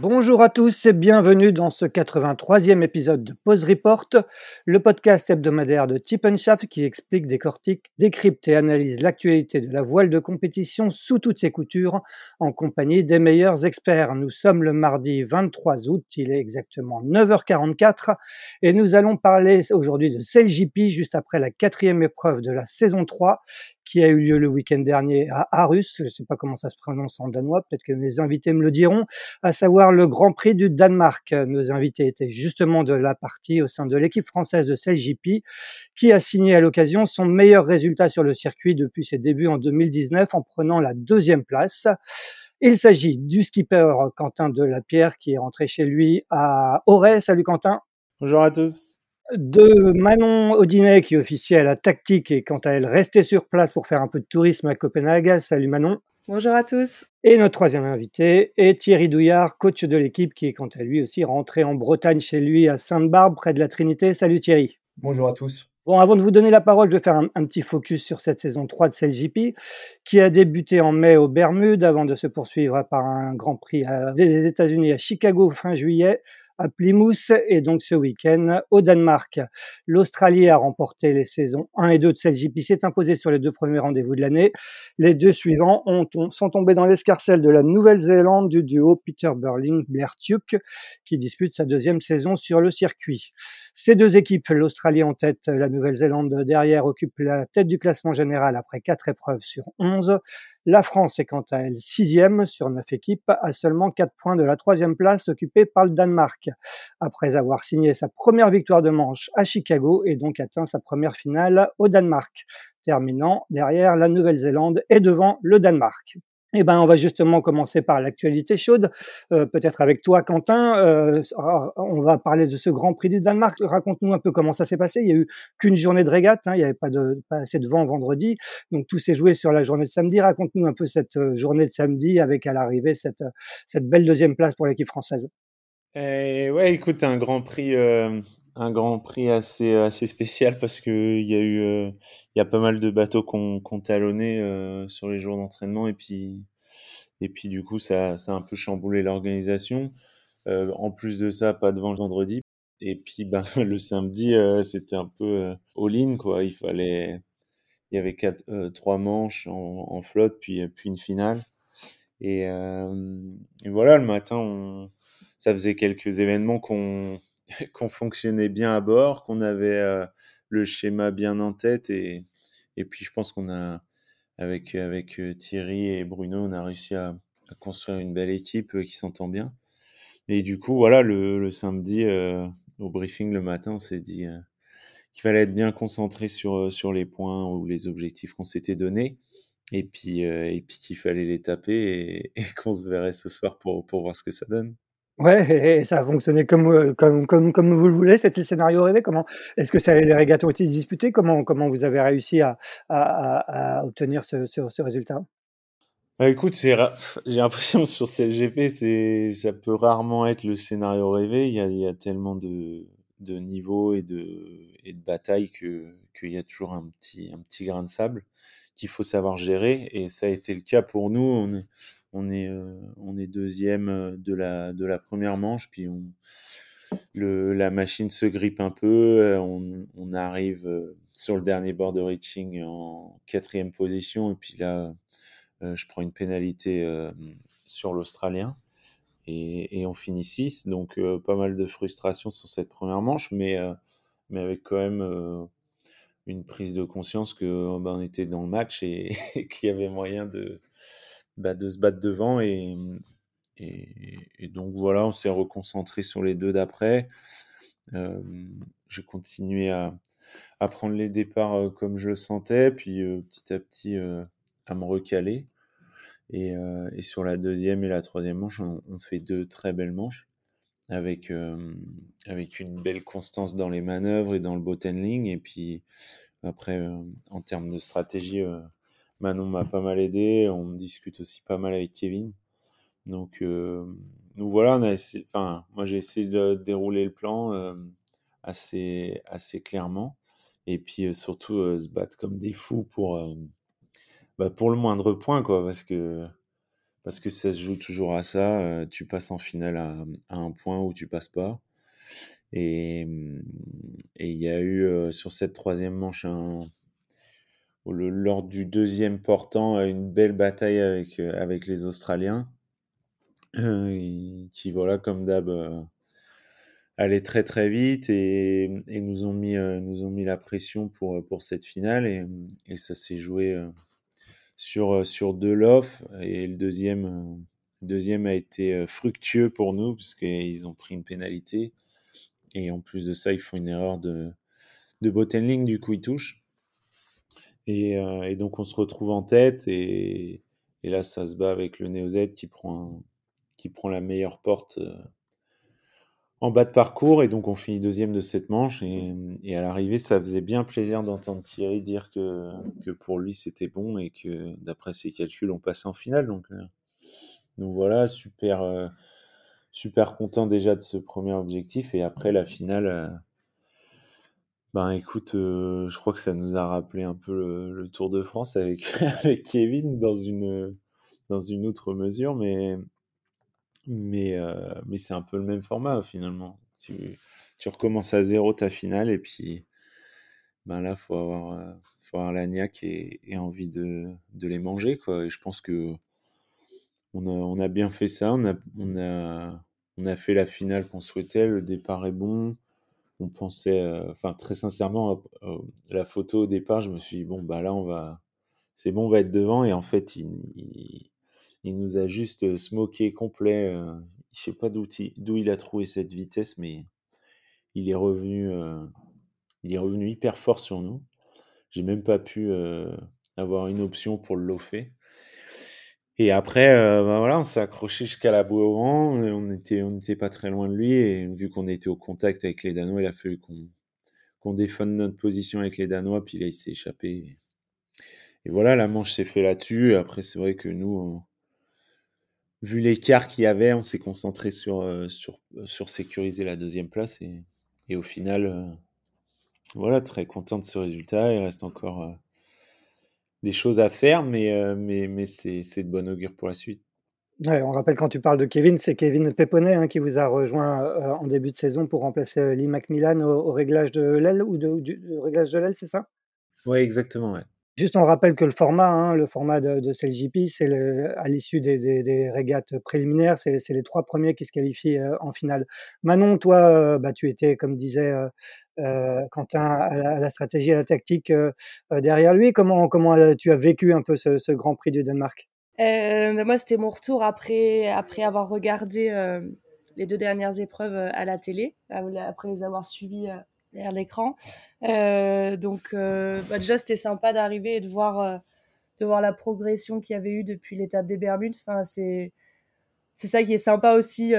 Bonjour à tous et bienvenue dans ce 83e épisode de Pause Report, le podcast hebdomadaire de Tip qui explique, décortique, décrypte et analyse l'actualité de la voile de compétition sous toutes ses coutures en compagnie des meilleurs experts. Nous sommes le mardi 23 août, il est exactement 9h44 et nous allons parler aujourd'hui de CLJP juste après la quatrième épreuve de la saison 3 qui a eu lieu le week-end dernier à Arus, je ne sais pas comment ça se prononce en danois, peut-être que mes invités me le diront, à savoir le Grand Prix du Danemark. Nos invités étaient justement de la partie au sein de l'équipe française de CLJP, qui a signé à l'occasion son meilleur résultat sur le circuit depuis ses débuts en 2019 en prenant la deuxième place. Il s'agit du skipper Quentin Delapierre qui est rentré chez lui à Auray. Salut Quentin. Bonjour à tous de Manon Audinet qui officiait à la tactique et quant à elle restait sur place pour faire un peu de tourisme à Copenhague. Salut Manon. Bonjour à tous. Et notre troisième invité est Thierry Douillard, coach de l'équipe qui est quant à lui aussi rentré en Bretagne chez lui à Sainte-Barbe près de la Trinité. Salut Thierry. Bonjour à tous. Bon, avant de vous donner la parole, je vais faire un, petit focus sur cette saison 3 de CLJP, qui a débuté en mai aux Bermudes avant de se poursuivre par un Grand Prix des États-Unis à Chicago fin juillet, à Plymouth et donc ce week-end au Danemark. L'Australie a remporté les saisons 1 et 2 de CLJP, s'est imposé sur les deux premiers rendez-vous de l'année. Les deux suivants ont, sont tombés dans l'escarcelle de la Nouvelle-Zélande du duo Peter Burling Blair Tuke qui dispute sa deuxième saison sur le circuit. Ces deux équipes, l'Australie en tête, la Nouvelle-Zélande derrière, occupent la tête du classement général après quatre épreuves sur 11. La France est quant à elle sixième sur neuf équipes, à seulement quatre points de la troisième place occupée par le Danemark, après avoir signé sa première victoire de manche à Chicago et donc atteint sa première finale au Danemark, terminant derrière la Nouvelle-Zélande et devant le Danemark. Eh ben, on va justement commencer par l'actualité chaude, euh, peut-être avec toi, Quentin. Euh, on va parler de ce Grand Prix du Danemark. Raconte-nous un peu comment ça s'est passé. Il y a eu qu'une journée de régate, hein, il n'y avait pas, assez de vent vendredi, donc tout s'est joué sur la journée de samedi. Raconte-nous un peu cette euh, journée de samedi avec à l'arrivée cette, cette belle deuxième place pour l'équipe française. Eh, ouais, écoute, un Grand Prix un Grand Prix assez, assez spécial parce qu'il y a eu euh, y a pas mal de bateaux qu'on qu'on talonné euh, sur les jours d'entraînement et puis et puis du coup ça, ça a un peu chamboulé l'organisation. Euh, en plus de ça, pas de vent le vendredi. Et puis ben, le samedi, c'était un peu all-in quoi. Il fallait il y avait quatre, trois manches en, en, flotte puis puis une finale. Et, et voilà le matin on ça faisait quelques événements qu'on qu'on fonctionnait bien à bord, qu'on avait euh, le schéma bien en tête et, et puis je pense qu'on a avec avec euh, Thierry et Bruno, on a réussi à, construire une belle équipe euh, qui s'entend bien. Et du coup, voilà, le, le samedi au briefing le matin, on s'est dit qu'il fallait être bien concentré sur sur les points ou les objectifs qu'on s'était donnés. Et puis, puis qu'il fallait les taper et, et qu'on se verrait ce soir pour, pour voir ce que ça donne. Ouais, et ça a fonctionné comme, euh, comme, comme, comme vous le voulez. C'était le scénario rêvé? Comment est-ce que ça, les régates ont été disputées Comment, comment vous avez réussi à, à, obtenir ce, ce, résultat? Bah, écoute, j'ai l'impression sur CLGP, c'est ça peut rarement être le scénario rêvé. Il y a, il y a tellement de, de niveaux et de, et de batailles que qu'il y a toujours un petit, un petit grain de sable qu'il faut savoir gérer. Et ça a été le cas pour nous. On est, euh, on est deuxième euh, de la, de la première manche, puis on, le, la machine se grippe un peu, euh, on, on arrive sur le dernier board de reaching en quatrième position, et puis là, je prends une pénalité sur l'Australien. Et, et, on finit 6, donc pas mal de frustration sur cette première manche, mais, mais avec quand même une prise de conscience que ben, on était dans le match et qu'il y avait moyen de, bah, de se battre devant. Et, et, donc voilà, on s'est reconcentré sur les deux d'après. Euh, j'ai continué à, à, prendre les départs comme je le sentais, puis petit à petit à me recaler. Et, et, sur la deuxième et la troisième manche, on, on fait deux très belles manches avec, avec une belle constance dans les manœuvres et dans le bottom Et puis après, en termes de stratégie, Manon m'a pas mal aidé. On discute aussi pas mal avec Kevin. Donc, nous voilà, enfin, moi j'ai essayé de dérouler le plan assez, assez clairement. Et puis surtout se battre comme des fous pour, bah, pour le moindre point, quoi, parce que, parce que ça se joue toujours à ça. tu passes en finale à, un point ou tu passes pas. Et il y a eu sur cette troisième manche un, lors du deuxième portant une belle bataille avec, avec les Australiens. Qui voilà comme d'hab allait très très vite et, et nous ont mis nous ont mis la pression pour pour cette finale. Et, et ça s'est joué sur sur deux lofts et le deuxième deuxième a été fructueux pour nous puisqu'ils ont pris une pénalité. Et en plus de ça ils font une erreur de de bottom du coup ils touchent et, et, donc on se retrouve en tête et, là ça se bat avec le Néo-Z qui prend qui prend la meilleure porte euh, en bas de parcours. Et donc on finit deuxième de cette manche. Et, à l'arrivée ça faisait bien plaisir d'entendre Thierry dire que, que pour lui c'était bon et que d'après ses calculs on passait en finale. Donc, euh, donc voilà super euh, super content déjà de ce premier objectif. Et après la finale ben écoute je crois que ça nous a rappelé un peu le, Tour de France avec, avec Kevin dans une dans une autre mesure mais mais, euh, mais c'est un peu le même format finalement. Tu, tu, recommences à zéro ta finale et puis ben là, il faut avoir, euh, faut avoir la niaque et, et envie de, de, les manger. Quoi. Et je pense que on a, on a bien fait ça. On a, on a, on a fait la finale qu'on souhaitait. Le départ est bon. On pensait, euh, enfin, très sincèrement, la photo au départ, je me suis dit, bon, bah là, on va, c'est bon, on va être devant. Et en fait, il, nous a juste smoké complet. Euh, je sais pas d'où il a trouvé cette vitesse, mais il est revenu, euh, il est revenu hyper fort sur nous. J'ai même pas pu euh, avoir une option pour le lofer. Et après, ben voilà, on s'est accroché jusqu'à la boue au. On était, on n'était pas très loin de lui. Et vu qu'on était au contact avec les Danois, il a fallu qu'on qu'on défende notre position avec les Danois. Puis là, il s'est échappé. Et voilà, la manche s'est fait là-dessus. Après, c'est vrai que nous, vu l'écart qu'il y avait, on s'est concentré sur, euh, sur, euh, sur sécuriser la deuxième place et, et au final, voilà, très content de ce résultat. Il reste encore des choses à faire, mais, euh, mais, mais c'est, c'est de bon augure pour la suite. Ouais, on rappelle quand tu parles de Kevin, c'est Kevin Peponnet hein, qui vous a rejoint euh, en début de saison pour remplacer Lee McMillan au, au réglage de l'aile ou de, du réglage de l'aile, c'est ça? Oui, exactement. Ouais. Juste, on rappelle que le format, hein, le format de, de CLJP, c'est à l'issue des, régates préliminaires, c'est, les trois premiers qui se qualifient euh, en finale. Manon, toi, euh, bah, tu étais, comme disait euh, Quentin, à la, à la, stratégie, à la tactique derrière lui. Comment, comment tu as vécu un peu ce, Grand Prix du Danemark? Bah, Moi, c'était mon retour après avoir regardé les deux dernières épreuves à la télé, après les avoir suivies derrière l'écran. Euh, donc euh, bah déjà c'était sympa d'arriver et de voir euh, de voir la progression qu'il y avait eu depuis l'étape des Bermudes. C'est c'est ça qui est sympa aussi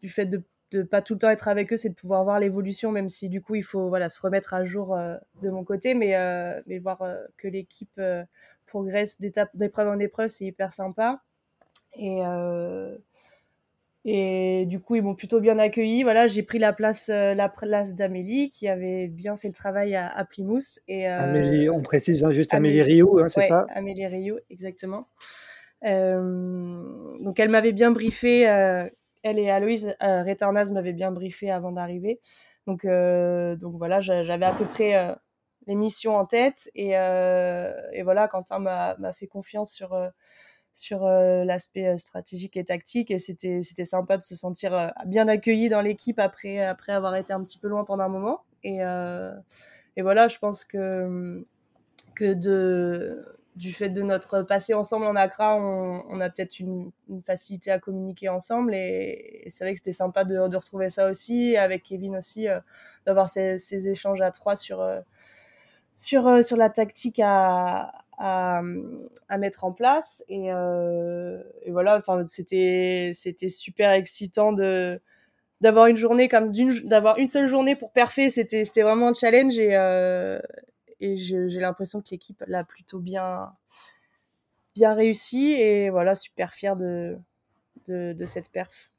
du fait de de pas tout le temps être avec eux, c'est de pouvoir voir l'évolution, même si du coup il faut voilà se remettre à jour de mon côté, mais mais voir que l'équipe progresse d'étape d'épreuve en épreuve, c'est hyper sympa. Et et du coup, ils m'ont plutôt bien accueilli. Voilà, j'ai pris la place, euh, la place d'Amélie, qui avait bien fait le travail à, à Plymouth. Et, euh, Amélie, on précise hein, juste Amélie, Amélie Rioux, hein, c'est ouais, ça? Amélie Rioux, exactement. Euh, donc, elle m'avait bien briefé. Elle et Aloïse Retornaz m'avaient bien briefé avant d'arriver. Donc, donc voilà, j'avais à peu près les missions en tête. Et, et voilà, Quentin m'a fait confiance sur sur l'aspect stratégique et tactique et c'était c'était sympa de se sentir bien accueilli dans l'équipe après après avoir été un petit peu loin pendant un moment et et voilà je pense que que de du fait de notre passé ensemble en Accra, on, on a peut-être une, facilité à communiquer ensemble et, c'est vrai que c'était sympa de, de, retrouver ça aussi, avec Kevin aussi, d'avoir ces, ces, échanges à trois sur, sur, sur la tactique à, à, mettre en place. Et, et voilà, enfin, c'était, c'était super excitant de, d'avoir une journée comme d'une d'avoir une seule journée pour parfait c'était c'était vraiment un challenge. Et euh, et j'ai l'impression que l'équipe l'a plutôt bien bien réussi. Et voilà super fier de de, de cette perf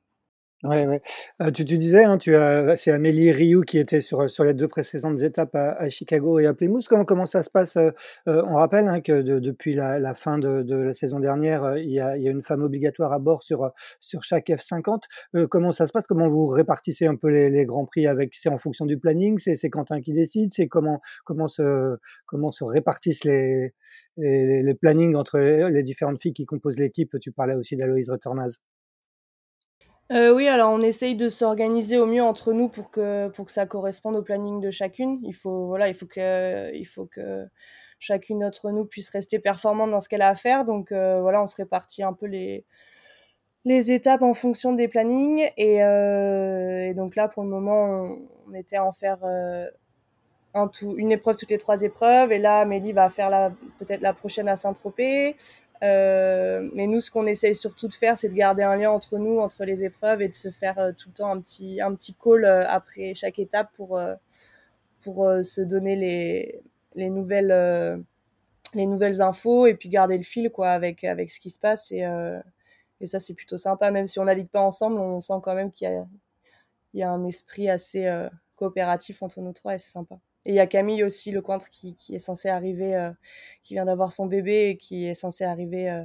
Ouais, ouais. Euh, tu, tu disais, hein, tu as, c'est Amélie Rioux qui était sur, sur les deux précédentes étapes à, à Chicago et à Plymouth. Comment, comment ça se passe euh, euh, On rappelle hein, que de- depuis la, la fin de, de la saison dernière, euh, il y a, il y a une femme obligatoire à bord sur, euh, sur chaque F50. Euh, comment ça se passe? Comment vous répartissez un peu les, les grands prix avec C'est en fonction du planning? C'est c'est Quentin qui décide? C'est comment, comment, se, comment se répartissent les, les, les plannings entre les, les différentes filles qui composent l'équipe? Tu parlais aussi d'Aloïse Retornaz. Euh, oui, alors on essaye de s'organiser au mieux entre nous pour que, pour que ça corresponde au planning de chacune. Il faut, voilà, il faut que, il faut que chacune d'entre nous puisse rester performante dans ce qu'elle a à faire. Donc euh, voilà, on se répartit un peu les, les étapes en fonction des plannings. Et, euh, donc là, pour le moment, on, était à en faire tout, une épreuve toutes les trois épreuves. Et là, Amélie va faire peut-être la prochaine à Saint-Tropez. Euh, mais nous, ce qu'on essaye surtout de faire, c'est de garder un lien entre nous, entre les épreuves, et de se faire euh, tout le temps un petit, un petit call euh, après chaque étape pour, pour se donner les, les, nouvelles, les nouvelles infos et puis garder le fil quoi, avec, avec ce qui se passe. Et, et ça, c'est plutôt sympa. Même si on navigue pas ensemble, on sent quand même qu'il y a, il y a un esprit assez coopératif entre nous trois et c'est sympa. Et il y a Camille aussi, le cointre, qui, qui est censé arriver, euh, qui vient d'avoir son bébé et qui est censé arriver euh,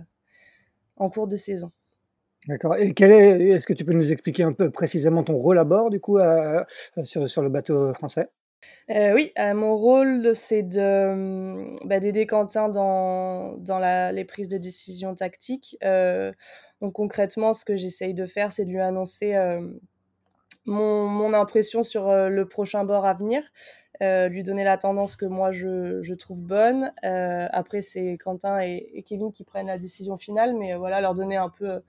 en cours de saison. D'accord. Et quel est, est-ce que tu peux nous expliquer un peu précisément ton rôle à bord, du coup, à- à- sur, sur le bateau français? Euh, oui, mon rôle, c'est de, bah, d'aider Quentin dans, dans la, les prises de décision tactiques. Donc concrètement, ce que j'essaye de faire, c'est de lui annoncer mon, mon impression sur euh, le prochain bord à venir, euh, lui donner la tendance que moi je, je trouve bonne. Euh, après, c'est Quentin et, Kevin qui prennent la décision finale, mais voilà, leur donner un peu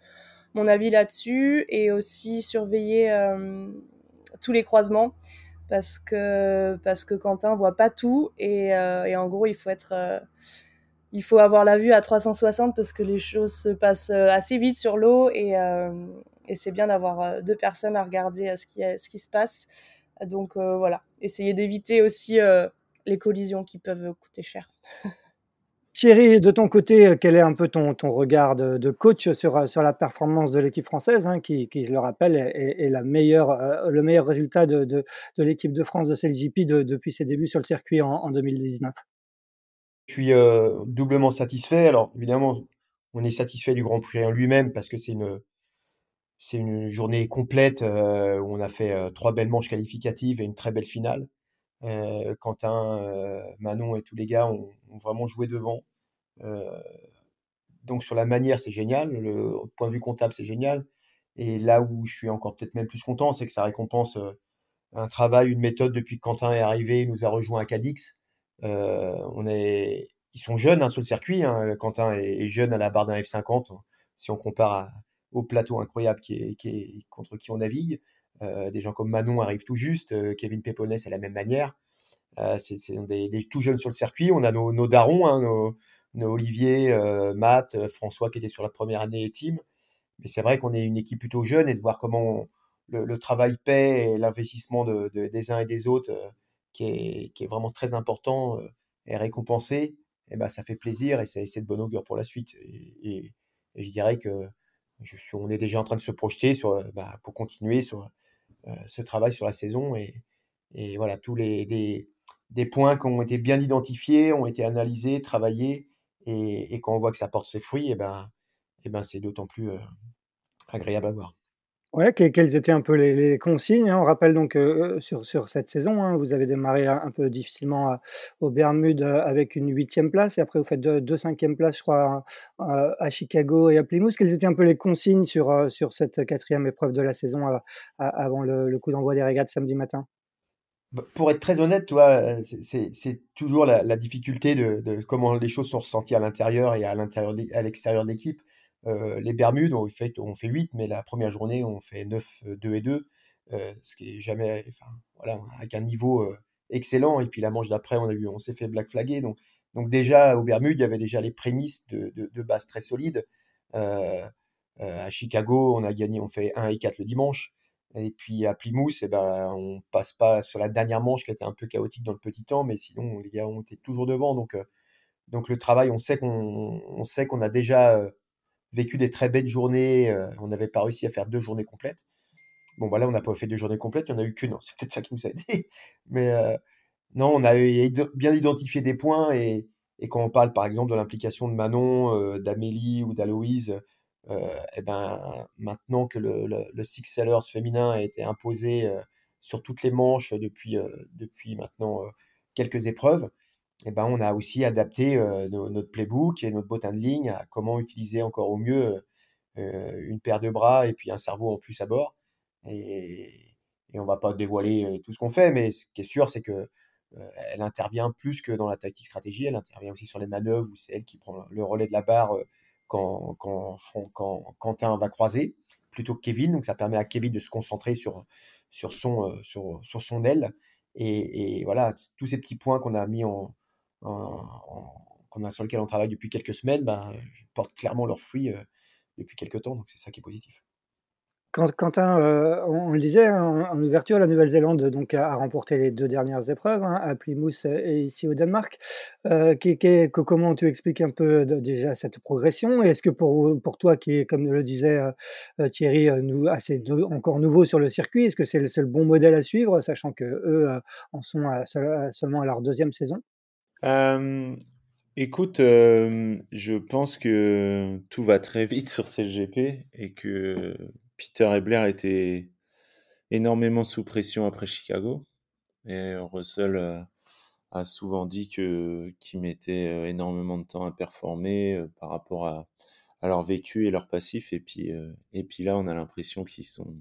mon avis là-dessus et aussi surveiller tous les croisements parce que parce que Quentin voit pas tout et, et en gros il faut être il faut avoir la vue à 360 parce que les choses se passent assez vite sur l'eau et, et c'est bien d'avoir euh, deux personnes à regarder ce qui, ce qui se passe. Donc euh, voilà, essayer d'éviter aussi euh, les collisions qui peuvent coûter cher. Thierry, de ton côté, quel est un peu ton, ton regard de, de coach sur, sur la performance de l'équipe française, hein, qui, qui, je le rappelle, est, est la meilleure, euh, le meilleur résultat de, de, de l'équipe de France de CLJP de, depuis ses débuts sur le circuit en, en 2019 Je suis euh, doublement satisfait. Alors évidemment, on est satisfait du Grand Prix en lui-même parce que c'est une, c'est une journée complète euh, où on a fait euh, trois belles manches qualificatives et une très belle finale. Euh, Quentin, Manon et tous les gars ont, vraiment joué devant. Donc sur la manière, c'est génial. Le point de vue comptable, c'est génial. Et là où je suis encore peut-être même plus content, c'est que ça récompense un travail, une méthode depuis que Quentin est arrivé, il nous a rejoint à Cadix. On est, ils sont jeunes hein, sur le circuit. Hein. Quentin est, est, jeune à la barre d'un F50, si on compare à, au plateau incroyable qui est, contre qui on navigue. Euh, des gens comme Manon arrivent tout juste, euh, Kevin Péponnet, c'est la même manière. Euh, c'est des, des, tout jeunes sur le circuit. On a nos, nos darons, hein, nos, Olivier, Matt, François qui était sur la première année et Tim. Mais c'est vrai qu'on est une équipe plutôt jeune et de voir comment le, travail paie et l'investissement de, de, des uns et des autres qui, est, qui, est, vraiment très important est récompensé, et eh ben, ça fait plaisir et c'est de bon augure pour la suite. Et je dirais que on est déjà en train de se projeter sur, bah, pour continuer sur euh, ce travail sur la saison. Et, voilà, tous les des, points qui ont été bien identifiés, ont été analysés, travaillés. Et, quand on voit que ça porte ses fruits, et ben, et ben c'est d'autant plus euh, agréable à voir. Ouais, quelles étaient un peu les, consignes hein? On rappelle donc sur, sur cette saison, hein, vous avez démarré un, peu difficilement à, aux Bermudes avec une huitième place, et après vous faites deux, deux cinquièmes places, je crois, à, Chicago et à Plymouth. Quelles étaient un peu les consignes sur, sur cette quatrième épreuve de la saison avant le, coup d'envoi des régates samedi matin? Bah, pour être très honnête, toi, c'est toujours la, difficulté de, comment les choses sont ressenties à l'intérieur et à à l'extérieur de l'équipe. Euh, les Bermudes, on fait, on fait 8, mais la première journée, on fait 9, 2 et 2, euh, ce qui est jamais, voilà, avec un niveau euh, excellent. Et puis la manche d'après, on a eu, on s'est fait black flaguer. Donc, donc déjà, au Bermude, il y avait déjà les prémices de, de, base très solides. Euh, euh, à Chicago, on a gagné, on fait 1 et 4 le dimanche. Et puis à Plymouth, eh ben, on passe pas sur la dernière manche qui été un peu chaotique dans le petit temps, mais sinon les gars ont été toujours devant. Donc, euh, donc le travail, on sait qu'on on sait qu'on a déjà vécu des très belles journées. on n'avait pas réussi à faire deux journées complètes. Bon, voilà, on n'a pas fait deux journées complètes, il n'y en a eu qu'une. C'est peut-être ça qui nous a aidé. Mais non, on a bien identifié des points et, quand on parle par exemple de l'implication de Manon, euh, d'Amélie ou d'Aloïse, et euh, eh ben, maintenant que le, Six Sellers féminin a été imposé euh, sur toutes les manches depuis, depuis maintenant quelques épreuves, et eh ben, on a aussi adapté notre playbook et notre bottin de ligne à comment utiliser encore au mieux une paire de bras et puis un cerveau en plus à bord. Et, et on va pas dévoiler tout ce qu'on fait, mais ce qui est sûr, c'est que euh, elle intervient plus que dans la tactique stratégie, elle intervient aussi sur les manœuvres où c'est elle qui prend le relais de la barre euh, quand, quand, quand, Quentin va croiser, plutôt que Kevin. Donc ça permet à Kevin de se concentrer sur, sur, son, euh, sur, sur son aile. Et, voilà, tous ces petits points qu'on a mis en, a sur lesquels on travaille depuis quelques semaines, ben, portent clairement leurs fruits depuis quelques temps. Donc c'est ça qui est positif. Quentin, euh, on, le disait hein, en, ouverture, la Nouvelle-Zélande donc a, remporté les deux dernières épreuves, hein, à Plymouth et ici au Danemark. Euh, comment tu expliques un peu déjà cette progression? Est-ce que pour, toi, qui est, comme le disait euh, Thierry, nous, assez encore nouveau sur le circuit, est-ce que c'est le, bon modèle à suivre, sachant que eux en sont seulement à leur deuxième saison? Écoute, je pense que tout va très vite sur CLGP et que Peter et Blair étaient énormément sous pression après Chicago. Et Russell euh, a souvent dit que qu'ils mettaient euh, énormément de temps à performer euh, par rapport à, leur vécu et leur passif. Et puis, et puis là, on a l'impression qu'ils sont,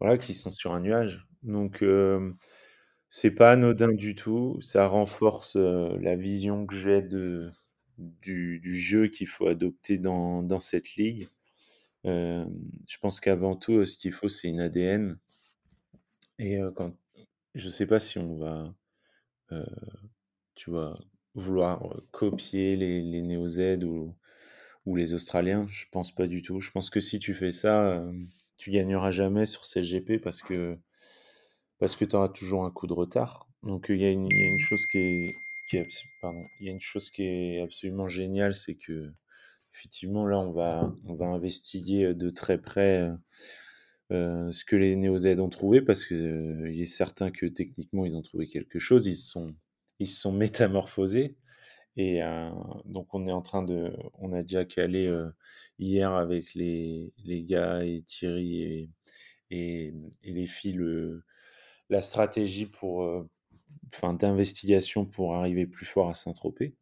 voilà, qu'ils sont sur un nuage. Donc, c'est pas anodin du tout. Ça renforce la vision que j'ai du, jeu qu'il faut adopter dans, cette ligue je pense qu'avant tout, ce qu'il faut, c'est une ADN. Et quand, je sais pas si on va, tu vois, vouloir copier les, les Néo-Z ou, les Australiens. Je pense pas du tout. Je pense que si tu fais ça, tu gagneras jamais sur CGP parce que parce que tu auras toujours un coup de retard. Donc il y, a une, y a une chose qui est, qui est pardon, il y a une chose qui est absolument géniale, c'est que effectivement, là, on va, on va investiguer de très près euh, ce que les Néo-Z ont trouvé, parce qu'il euh, il est certain que techniquement, ils ont trouvé quelque chose. Ils se sont, ils sont métamorphosés. Et euh, donc, on est en train de. On a déjà calé hier avec les, les gars et Thierry et, et, les filles la stratégie pour. Enfin, d'investigation pour arriver plus fort à Saint-Tropez.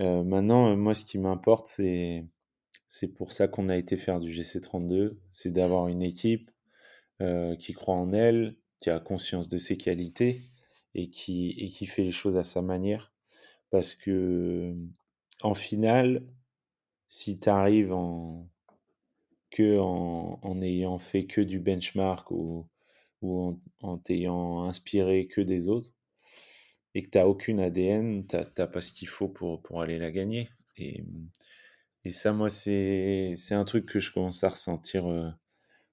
Euh, maintenant, euh, moi, ce qui m'importe, c'est c'est pour ça qu'on a été faire du GC32, c'est d'avoir une équipe euh, qui croit en elle, qui a conscience de ses qualités et qui, et qui fait les choses à sa manière. Parce que, en finale, si tu arrives en, que en, en, ayant fait que du benchmark ou, ou en, en t'ayant inspiré que des autres, et que tu n'as aucune ADN, tu n'as pas ce qu'il faut pour, pour aller la gagner. Et, et ça, moi, c'est un truc que je commence à ressentir euh,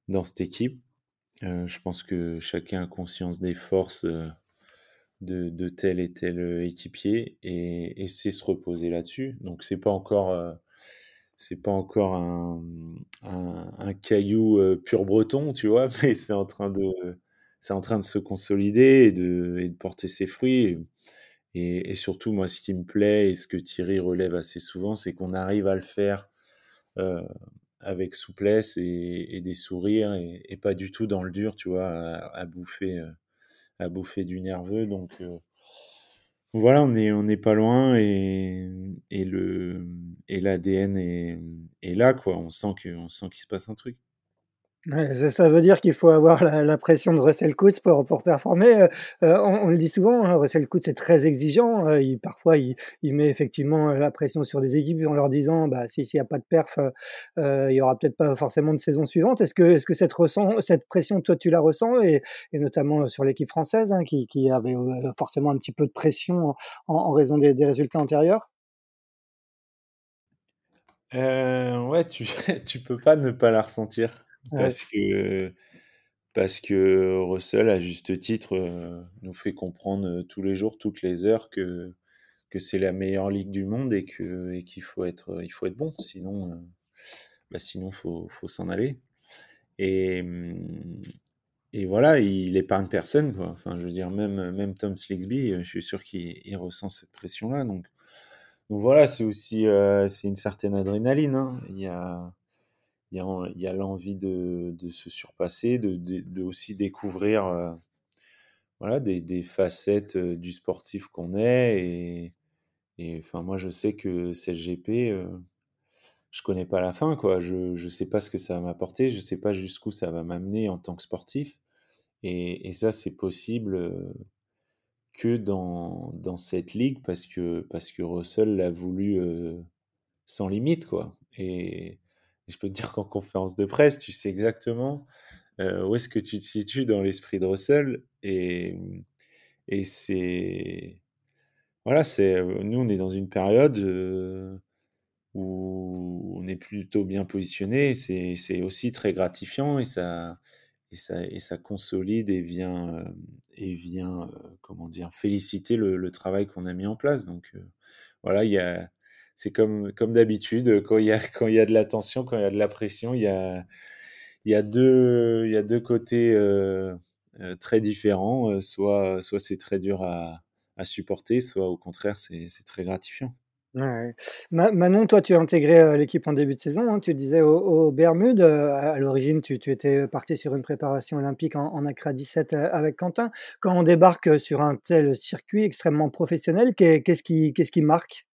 dans cette équipe. Euh, je pense que chacun a conscience des forces euh, de, de, tel et tel équipier et, et c'est se reposer là-dessus. Donc, c'est pas encore. C'est pas encore un, un, caillou pur breton, tu vois, mais c'est en train de, c'est en train de se consolider et de, et de porter ses fruits. Et, surtout, moi, ce qui me plaît et ce que Thierry relève assez souvent, c'est qu'on arrive à le faire euh, avec souplesse et, des sourires et, et, pas du tout dans le dur, tu vois, à, à bouffer, euh, à bouffer du nerveux. Donc euh, voilà, on est, on n'est pas loin et, et le et l'ADN est, est là, quoi. On sent que, on sent qu'il se passe un truc. Ça veut dire qu'il faut avoir la, pression de Russell Coates pour, pour performer. Euh, euh, on, le dit souvent, hein, Russell Coates est très exigeant. Euh, parfois, il, met effectivement la pression sur des équipes en leur disant bah, s'il n'y a pas de perf, il n'y aura peut-être pas forcément de saison suivante. Est-ce que, cette, pression, toi, tu la ressens et, notamment sur l'équipe française hein, qui, avait forcément un petit peu de pression en, raison des, résultats antérieurs? Ouais, tu, tu peux pas ne pas la ressentir. Parce que parce que Russell, à juste titre, nous fait comprendre, tous les jours, toutes les heures que que c'est la meilleure ligue du monde et que et qu'il faut être, il faut être bon. Sinon, bah, sinon faut faut s'en aller et et voilà, il épargne personne, quoi. Enfin, je veux dire même même Tom Slicksby, je suis sûr qu'il ressent cette pression-là donc donc voilà, c'est aussi, c'est une certaine adrénaline, hein. Il y a il y a, l'envie de, se surpasser, de, aussi découvrir euh, voilà, des, facettes euh, du sportif qu'on est. Et, enfin, moi, je sais que CLGP, euh, je connais pas la fin, quoi. Je ne sais pas ce que ça va m'apporter, je sais pas jusqu'où ça va m'amener en tant que sportif. Et, ça, c'est possible euh, que dans, dans cette ligue parce que, parce que Russell l'a voulu sans limite, quoi. Et, je peux te dire qu'en conférence de presse, tu sais exactement euh, où est-ce que tu te situes dans l'esprit de Russell. Et, et c'est. Voilà, c'est, euh, nous, on est dans une période euh, où on est plutôt bien positionné. C'est, aussi très gratifiant et ça, et ça, et ça consolide et vient, et vient comment dire, féliciter le, le travail qu'on a mis en place. Donc, voilà, il y a c'est comme, comme d'habitude, quand il y a, quand il y a de la tension, quand il y a de la pression, il y a, il y a deux, il y a deux côtés euh, euh, très différents. Euh, soit, soit c'est très dur à, à, supporter, soit au contraire, c'est très gratifiant. Manon, toi, tu as intégré l'équipe en début de saison. Hein, tu disais au, Bermude. à l'origine, tu, tu, étais parti sur une préparation olympique en, en Accra 17 avec Quentin. Quand on débarque sur un tel circuit extrêmement professionnel, qu'est-ce qui, qu'est-ce qui marque?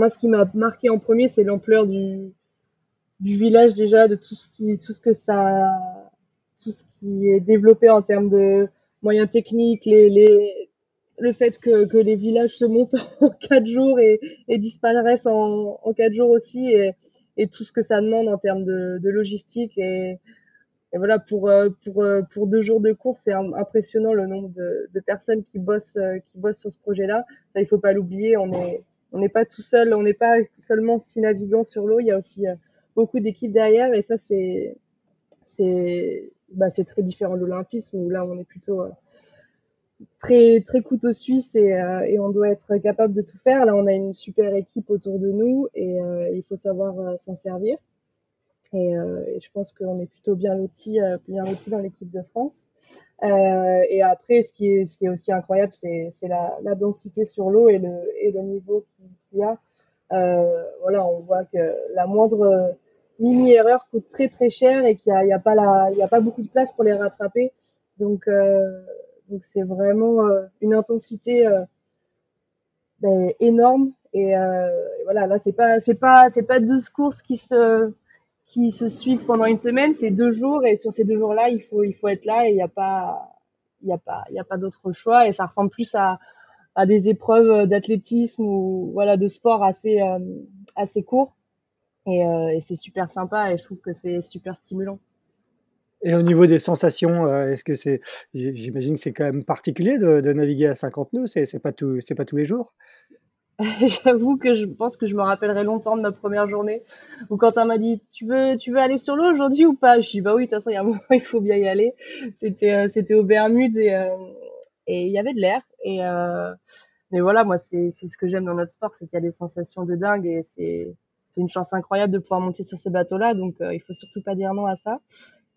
Moi, ce qui m'a marqué en premier, c'est l'ampleur du, village déjà, de tout ce qui, que ça, tout ce qui est développé en termes de moyens techniques, le fait que, les villages se montent en quatre jours et, disparaissent en, en quatre jours aussi, et, tout ce que ça demande en termes de, logistique et, voilà pour pour pour deux jours de course c'est impressionnant le nombre de, personnes qui bossent qui bossent sur ce projet là ça il faut pas l'oublier on n'est pas tout seul, on n'est pas seulement six navigants sur l'eau, il y a aussi euh, beaucoup d'équipes derrière et ça c'est bah, c'est très différent de l'olympisme où là on est plutôt euh, très très couteau suisse euh, et on doit être capable de tout faire. Là on a une super équipe autour de nous et il faut savoir s'en servir. Et, euh, et, je pense qu'on est plutôt bien loti, euh, bien loti dans l'équipe de France. Euh, et après, ce qui est, ce qui est aussi incroyable, c'est, la, la, densité sur l'eau et le, et le niveau qu'il y a. Euh, voilà, on voit que la moindre mini erreur coûte très très cher et qu'il n'y a, a, pas a pas beaucoup de place pour les rattraper. Donc, euh, donc c'est vraiment une intensité ben, énorme. Et, et, voilà, là, c'est pas, c'est pas, pas deux courses qui se qui se suivent pendant une semaine, c'est deux jours et sur ces deux jours-là, il faut il faut être là et il n'y a pas y a pas y a pas d'autre choix et ça ressemble plus à à des épreuves d'athlétisme ou voilà de sport assez euh, assez court et, euh, c'est super sympa et je trouve que c'est super stimulant. Et au niveau des sensations, euh, est-ce que c'est, j'imagine que c'est quand même particulier de, naviguer à 50 nœuds, c'est pas tout, c'est pas tous les jours? J'avoue que je pense que je me rappellerai longtemps de ma première journée où Quentin m'a dit tu veux tu veux aller sur l'eau aujourd'hui ou pas? Je dis bah oui de toute façon il y a un moment il faut bien y aller. C'était euh, c'était au Bermudes et euh, et il y avait de l'air et euh, mais voilà moi c'est c'est ce que j'aime dans notre sport c'est qu'il y a des sensations de dingue et c'est c'est une chance incroyable de pouvoir monter sur ces bateaux là donc il faut surtout pas dire non à ça.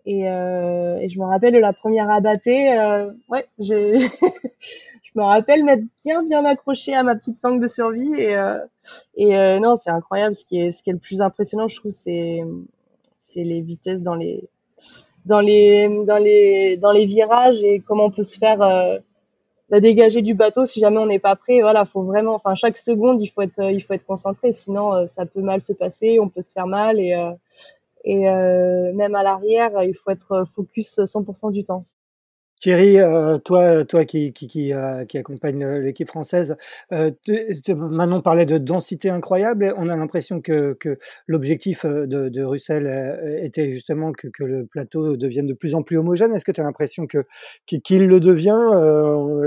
Et, euh, et je me rappelle de la première abattée, euh, ouais, je me rappelle m'être bien bien accroché à ma petite sangle de survie et euh, et non c'est incroyable. Ce qui est ce qui est le plus impressionnant je trouve c'est c'est les vitesses dans les dans les dans les dans les virages et comment on peut se faire la dégager du bateau si jamais on n'est pas prêt. Voilà faut vraiment enfin chaque seconde il faut être il faut être concentré sinon ça peut mal se passer on peut se faire mal et Et euh, même à l'arrière, il faut être focus 100% du temps. Thierry, euh, toi, qui, qui, euh, accompagne euh, l'équipe française, Manon parlait de densité incroyable. On a l'impression que, l'objectif de, Russell était justement que, le plateau devienne de plus en plus homogène. Est-ce que tu as l'impression que qu'il le devient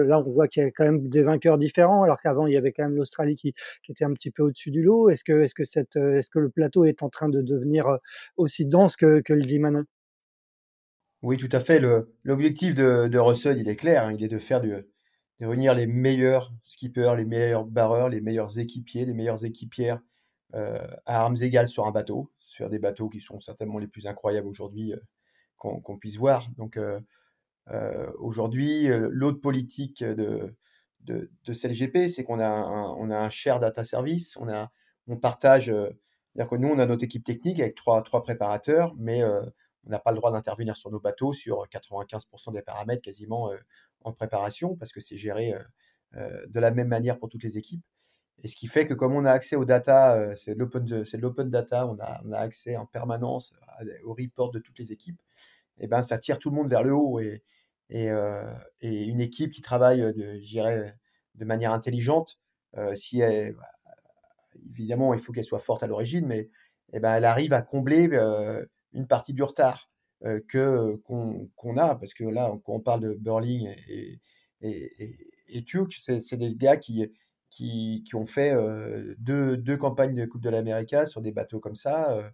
Là, on voit qu'il y a quand même des vainqueurs différents, alors qu'avant il y avait quand même l'Australie qui, était un petit peu au-dessus du lot. Est-ce que le plateau est en train de devenir aussi dense que, que le dit Manon? Oui, tout à fait. L'objectif de, de, Russell, il est clair. Hein. il est de faire du, de réunir les meilleurs skippers, les meilleurs barreurs, les meilleurs équipiers, les meilleures équipières euh, à armes égales sur un bateau, sur des bateaux qui sont certainement les plus incroyables aujourd'hui euh, qu'on puisse voir. Donc euh, aujourd'hui, l'autre politique de, de, de CLGP, c'est qu'on a un, a un share data service, on, a, on partage, c'est-à-dire que nous, on a notre équipe technique avec trois, trois préparateurs, mais on n'a pas le droit d'intervenir sur nos bateaux sur 95% des paramètres quasiment euh, en préparation parce que c'est géré euh, euh, de la même manière pour toutes les équipes. Et ce qui fait que comme on a accès aux data, c'est de l'open data, on a, accès en permanence aux reports de toutes les équipes, et eh ben ça tire tout le monde vers le haut. Et, et, une équipe qui travaille de, de manière intelligente, si elle, évidemment il faut qu'elle soit forte à l'origine, mais et eh ben, elle arrive à combler une partie du retard que qu'on a, parce que là, quand on parle de Burling et, et, et, Tuke, c'est des gars qui, qui, qui ont fait deux, deux, campagnes de Coupe de l'Amérique sur des bateaux comme ça,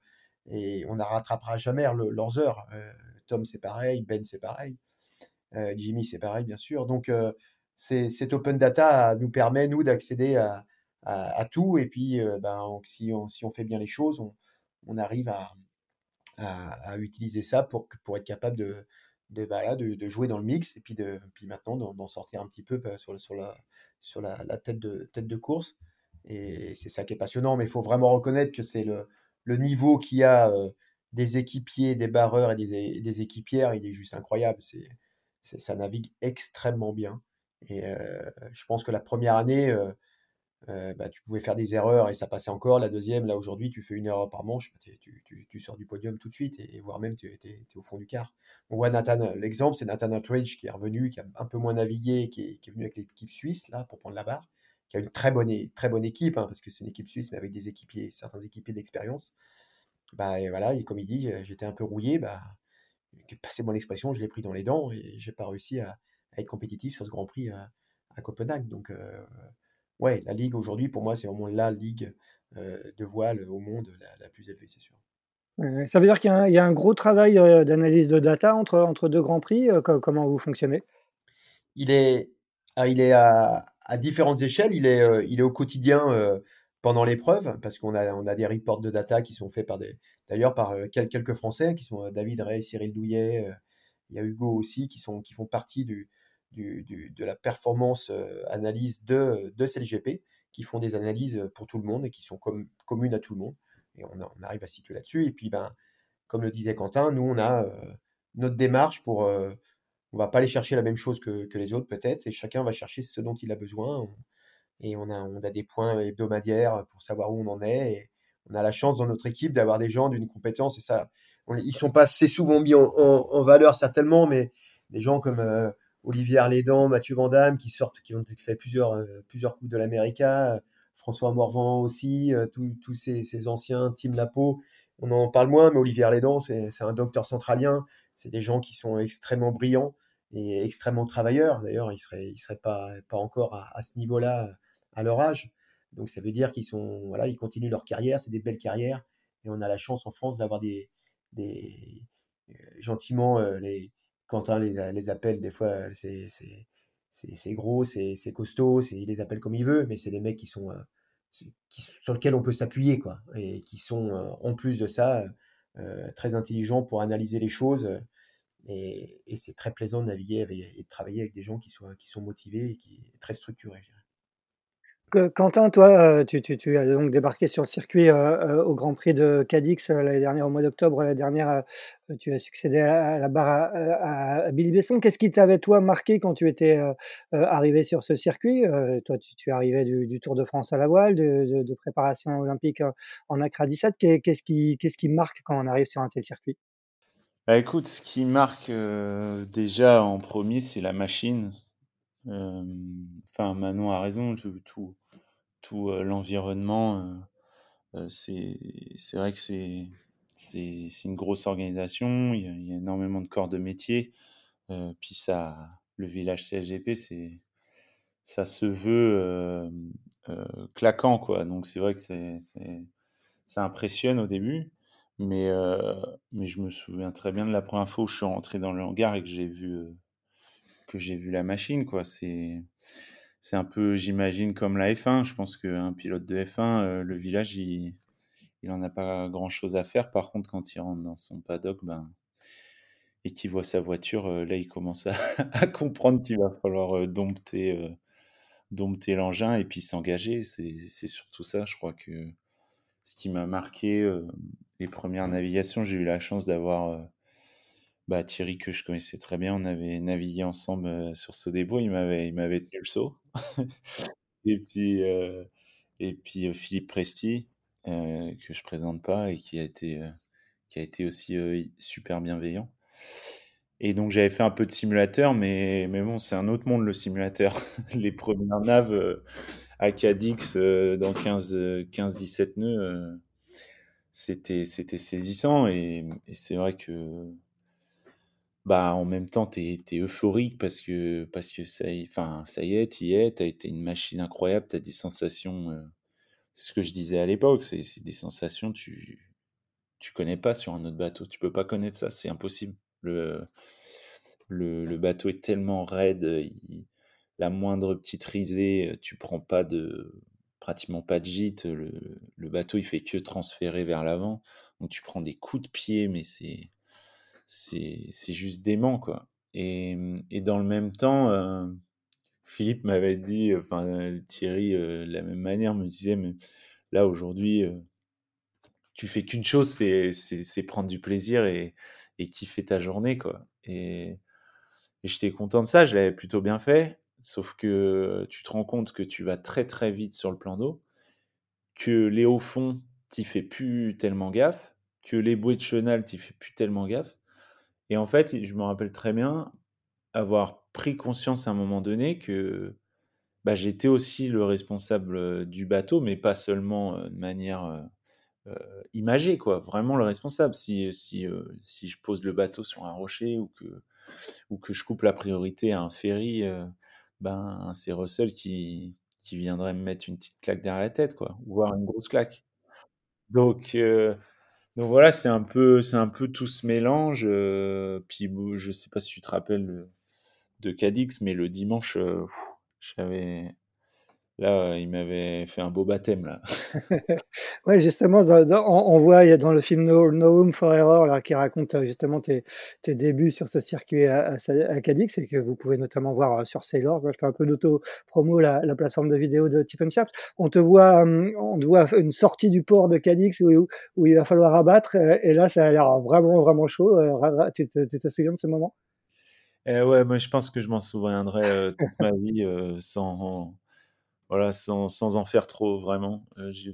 et on ne rattrapera jamais leurs heures. Tom, c'est pareil, Ben, c'est pareil, Jimmy, c'est pareil, bien sûr. Donc, cet open data nous permet, nous, d'accéder à, à, tout, et puis, ben, si, on, si on fait bien les choses, on, on arrive à, à, utiliser ça pour, pour être capable de, de, bah de, de, jouer dans le mix et puis, de, puis maintenant d'en sortir un petit peu bah, sur, sur, la, sur la, tête, de, tête de course. Et c'est ça qui est passionnant, mais il faut vraiment reconnaître que c'est le, le niveau qu'il y a euh, des équipiers, des barreurs et des, des, équipières, il est juste incroyable. C'est, ça navigue extrêmement bien. Et euh, je pense que la première année, euh, euh, bah, tu pouvais faire des erreurs et ça passait encore. La deuxième, là aujourd'hui, tu fais une erreur par manche, bah, tu, tu, tu, sors du podium tout de suite et, voire même tu es, au fond du quart. On voit Nathan, l'exemple, c'est Nathan Outridge qui est revenu, qui a un peu moins navigué, qui est, qui est venu avec l'équipe suisse là pour prendre la barre, qui a une très bonne, très bonne équipe, hein, parce que c'est une équipe suisse, mais avec des équipiers, certains équipiers d'expérience. Bah, et voilà, et comme il dit, j'étais un peu rouillé, bah, passez moi l'expression, je l'ai pris dans les dents et j'ai pas réussi à, être compétitif sur ce Grand Prix à, à Copenhague. Donc, euh, ouais, la ligue aujourd'hui, pour moi, c'est vraiment la ligue de voile au monde la, plus élevée, c'est sûr. ça veut dire qu'il y, a un gros travail d'analyse de data entre, entre deux grands prix. comment vous fonctionnez? Il est, ah, il est à, différentes échelles. Il est, il est au quotidien pendant l'épreuve parce qu'on a, on a des reports de data qui sont faits par des, d'ailleurs par quelques Français qui sont David Ray, Cyril Douillet. il y a Hugo aussi qui, sont, qui font partie du, de la performance euh, analyse de, de CLGP, qui font des analyses pour tout le monde et qui sont communes à tout le monde. Et on, arrive à situer là-dessus. Et puis, ben, comme le disait Quentin, nous, on a euh, notre démarche pour... Euh, on va pas aller chercher la même chose que, les autres, peut-être, et chacun va chercher ce dont il a besoin. et on a, on a des points hebdomadaires pour savoir où on en est. Et on a la chance dans notre équipe d'avoir des gens d'une compétence, et ça, ils sont pas assez souvent mis en, valeur, certainement, mais des gens comme... Olivier Arlédan, Mathieu Vandamme, qui sortent, qui ont fait plusieurs, euh, plusieurs coupes de l'América, François Morvan aussi, euh, tous ces, anciens, Tim Lapo, on en parle moins, mais Olivier Arlédan, c'est un docteur centralien, c'est des gens qui sont extrêmement brillants et extrêmement travailleurs. D'ailleurs, ils ne seraient, ils seraient pas, pas encore à, ce niveau-là à leur âge. Donc ça veut dire qu'ils sont, voilà, ils continuent leur carrière, c'est des belles carrières, et on a la chance en France d'avoir des, des euh, gentiment les, Quentin les, les appelle, des fois, c'est gros, c'est costaud, il les appelle comme il veut, mais c'est des mecs qui sont, euh, sur lesquels on peut s'appuyer, quoi, et qui sont, euh, en plus de ça, euh, très intelligents pour analyser les choses. Et, c'est très plaisant de naviguer et de travailler avec des gens qui sont, qui sont motivés et qui très structurés. Quentin, toi, tu, tu, as donc débarqué sur le circuit au Grand Prix de Cadix l'année dernière, au mois d'octobre l'année dernière. tu as succédé à, la barre à, Billy Besson. Qu'est-ce qui t'avait, toi, marqué quand tu étais arrivé sur ce circuit? Toi, tu, tu arrivais du, Tour de France à la voile, de, préparation olympique en Accra 17. Qu'est-ce qui, qu'est-ce qui marque quand on arrive sur un tel circuit? Bah, écoute, ce qui marque déjà en premier, c'est la machine. Enfin, Manon a raison, tout, tout l'environnement, c'est vrai que c'est une grosse organisation, il y, a, énormément de corps de métier, puis ça, le village CSGP, c'est ça se veut claquant, quoi. Donc c'est vrai que c'est ça impressionne au début. Mais, mais je me souviens très bien de la première fois où je suis rentré dans le hangar et que j'ai vu, que j'ai vu la machine. Quoi. C'est, c'est un peu, j'imagine, comme la F1. Je pense qu'un pilote de F1, le village, il n'en a pas grand-chose à faire. Par contre, quand il rentre dans son paddock, ben, et qu'il voit sa voiture, là, il commence à, comprendre qu'il va falloir dompter, dompter l'engin et puis s'engager. C'est, c'est surtout ça, je crois que ce qui m'a marqué les premières navigations, j'ai eu la chance d'avoir bah, Thierry que je connaissais très bien. On avait navigué ensemble sur. Il m'avait, il m'avait tenu le saut. et puis, et puis Philippe Presti, que je présente pas et qui a été, qui a été aussi super bienveillant. Et donc j'avais fait un peu de simulateur, mais, mais bon, c'est un autre monde le simulateur. Les premières naves à Cadix dans 15-17 nœuds, c'était c'était saisissant et, c'est vrai que bah en même temps tu es, euphorique parce que parce que ça enfin ça y est tu y es tu as été une machine incroyable tu as des sensations c'est ce que je disais à l'époque c'est des sensations tu tu connais pas sur un autre bateau tu peux pas connaître ça c'est impossible le, le, le bateau est tellement raide la moindre petite risée tu prends pas de pratiquement pas de gîte. Le, le, bateau, il fait que transférer vers l'avant. Donc tu prends des coups de pied, mais c'est c'est juste dément, quoi. Et, et, dans le même temps, euh, Philippe m'avait dit, enfin Thierry, euh, de la même manière, me disait, mais là aujourd'hui, euh, tu fais qu'une chose, c'est prendre du plaisir et, et kiffer ta journée, quoi. Et, et j'étais content de ça, je l'avais plutôt bien fait. Sauf que tu te rends compte que tu vas très très vite sur le plan d'eau, que les hauts fonds, t'y fais plus tellement gaffe, que les bouées de chenal, t'y fais plus tellement gaffe. Et en fait, je me rappelle très bien avoir pris conscience à un moment donné que bah, j'étais aussi le responsable du bateau, mais pas seulement de manière euh, imagée, quoi. Vraiment le responsable. Si, si, si je pose le bateau sur un rocher ou que, ou que je coupe la priorité à un ferry, ben, c'est Russell qui, qui viendrait me mettre une petite claque derrière la tête, quoi, voire une grosse claque. Donc, euh, donc voilà, c'est un peu, c'est un peu tout ce mélange. Euh, puis je sais pas si tu te rappelles de Cadix, mais le dimanche, euh, j'avais, Là, il m'avait fait un beau baptême, là. ouais, justement, on, voit il y a dans le film No, Room for Error, là, qui raconte euh, justement tes, tes débuts sur ce circuit à, à, Cadix et que vous pouvez notamment voir euh, sur Sailors. Je fais un peu d'auto-promo, la, la, plateforme de vidéo de Tip Shaft. On te voit, on te voit une sortie du port de Cadix où, où il va falloir abattre. Euh, et là, ça a l'air vraiment, vraiment chaud. Tu te, tu te souviens de ce moment? Eh ouais, moi, je pense que je m'en souviendrai toute ma vie sans voilà, sans, en faire trop, vraiment. Euh, j'ai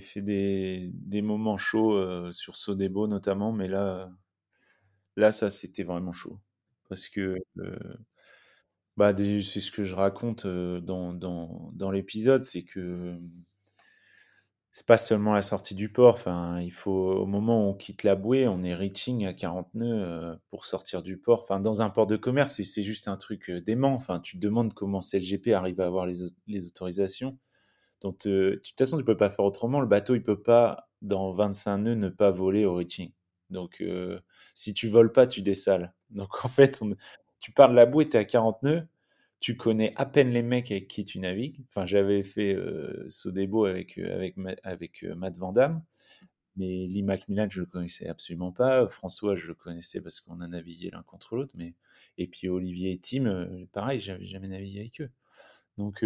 fait, des, moments chauds euh, sur Sodebo notamment, mais là, là ça c'était vraiment chaud. Parce que euh, bah, c'est ce que je raconte dans, dans, dans l'épisode, c'est que c'est pas seulement la sortie du port. Enfin, il faut au moment où on quitte la bouée, on est reaching à 40 nœuds euh, pour sortir du port. Enfin, dans un port de commerce, c'est juste un truc euh, dément. Enfin, tu te demandes comment CLGP arrive à avoir les, autorisations. Donc, de toute façon, tu peux pas faire autrement. Le bateau, il peut pas dans 25 nœuds ne pas voler au reaching. Donc, euh, si tu voles pas, tu dessales. Donc, en fait, tu pars de la bouée, tu es à 40 nœuds tu connais à peine les mecs avec qui tu navigues. Enfin, j'avais fait euh, Sodebo avec, euh, avec, avec euh, Matt Van mais Lee Macmillan, je le connaissais absolument pas. François, je le connaissais parce qu'on a navigué l'un contre l'autre. Mais... Et puis Olivier et Tim, pareil, j'avais jamais navigué avec eux. Donc,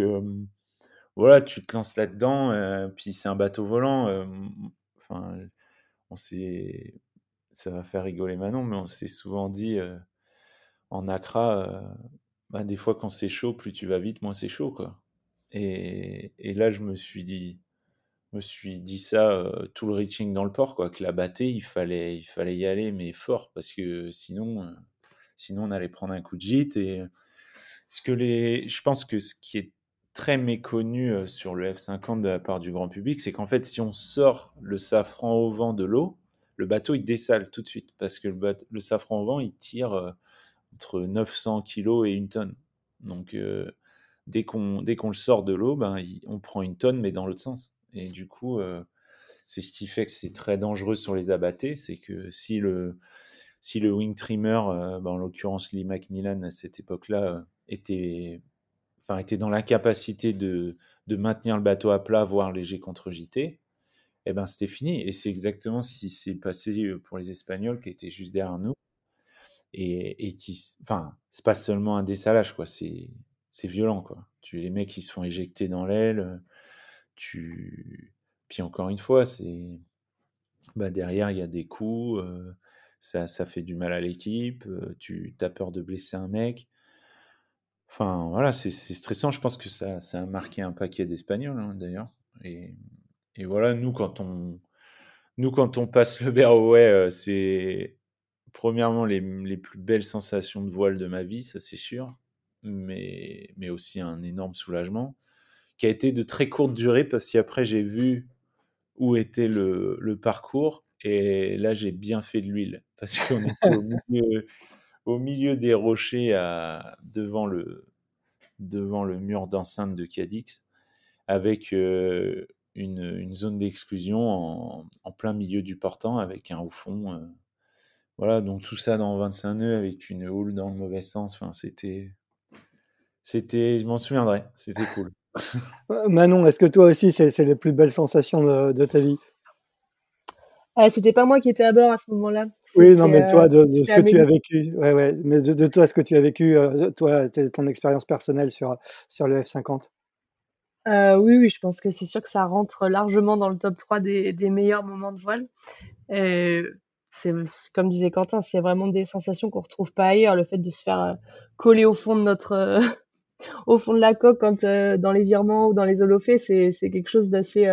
voilà, tu te lances là-dedans, puis c'est un bateau volant. Enfin, on s'est, ça va faire rigoler Manon, mais on s'est souvent dit en Accra, bah, des fois quand c'est chaud, plus tu vas vite, moins c'est chaud, quoi. Et, et, là, je me suis dit, me suis dit ça tout le reaching dans le port, quoi, que la battée, il fallait, il fallait y aller, mais fort, parce que sinon, sinon on allait prendre un coup de gîte. Et ce que les, je pense que ce qui est très méconnu sur le F50 de la part du grand public, c'est qu'en fait, si on sort le safran au vent de l'eau, le bateau il dessale tout de suite parce que le, le safran au vent il tire entre 900 kg et une tonne. Donc dès qu'on dès qu'on le sort de l'eau, ben on prend une tonne mais dans l'autre sens. Et du coup, c'est ce qui fait que c'est très dangereux sur les abattés, c'est que si le si le wing trimmer, ben, en l'occurrence Lee Macmillan à cette époque-là, était enfin était dans l'incapacité de de maintenir le bateau à plat, voire léger contre JT, eh ben c'était fini. Et c'est exactement ce qui s'est passé pour les Espagnols qui étaient juste derrière nous. Et, qui, enfin, c'est pas seulement un dessalage, quoi. C'est, c'est violent, quoi. Tu les mecs qui se font éjecter dans l'aile. Tu, puis encore une fois, c'est, bah derrière il y a des coups. ça, ça fait du mal à l'équipe. tu as peur de blesser un mec. Enfin, voilà, c'est stressant. Je pense que ça, ça a marqué un paquet d'Espagnols, hein, d'ailleurs. Et, et voilà, nous, quand on, nous, quand on passe le Beroway, c'est premièrement les, plus belles sensations de voile de ma vie, ça c'est sûr, mais, mais aussi un énorme soulagement, qui a été de très courte durée parce qu'après j'ai vu où était le, parcours et là j'ai bien fait de l'huile parce qu'on était au milieu, des rochers devant, le, devant le mur d'enceinte de Cadix avec une, zone d'exclusion en, plein milieu du portant avec un haut fond. Euh, voilà, donc tout ça dans 25 nœuds avec une houle dans le mauvais sens. Enfin, c'était. C'était, je m'en souviendrai, c'était cool. Euh, Manon, est-ce que toi aussi, c'est les plus belles sensations de, ta vie? Ah, C'était pas moi qui étais à bord à ce moment-là. Oui, non, mais toi, de, ce que tu as vécu, ouais, ouais, mais de, toi, ce que tu as vécu, toi, ton expérience personnelle sur, sur le F50 euh, oui, oui, je pense que c'est sûr que ça rentre largement dans le top 3 des, des meilleurs moments de voile. Comme disait Quentin, c'est vraiment des sensations qu'on retrouve pas ailleurs. Le fait de se faire euh, coller au fond de notre, euh, au fond de la coque quand dans les virements ou dans les holophées, c'est quelque chose d'assez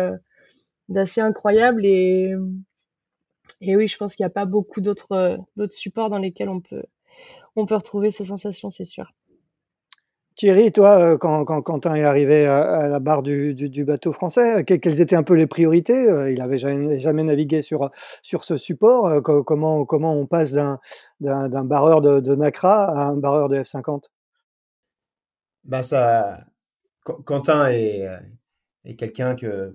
d'assez incroyable et et oui, je pense qu'il n'y a pas beaucoup d'autres d'autres supports dans lesquels on peut on peut retrouver ces sensations, c'est sûr. Thierry, toi, euh, quand, Quentin est arrivé à, la barre du, bateau français, quelles étaient un peu les priorités euh, Il n'avait jamais, navigué sur, ce support. Euh, comment, on passe d'un, barreur de, Nacra à un barreur de F50 bah ça, Quentin est, quelqu'un que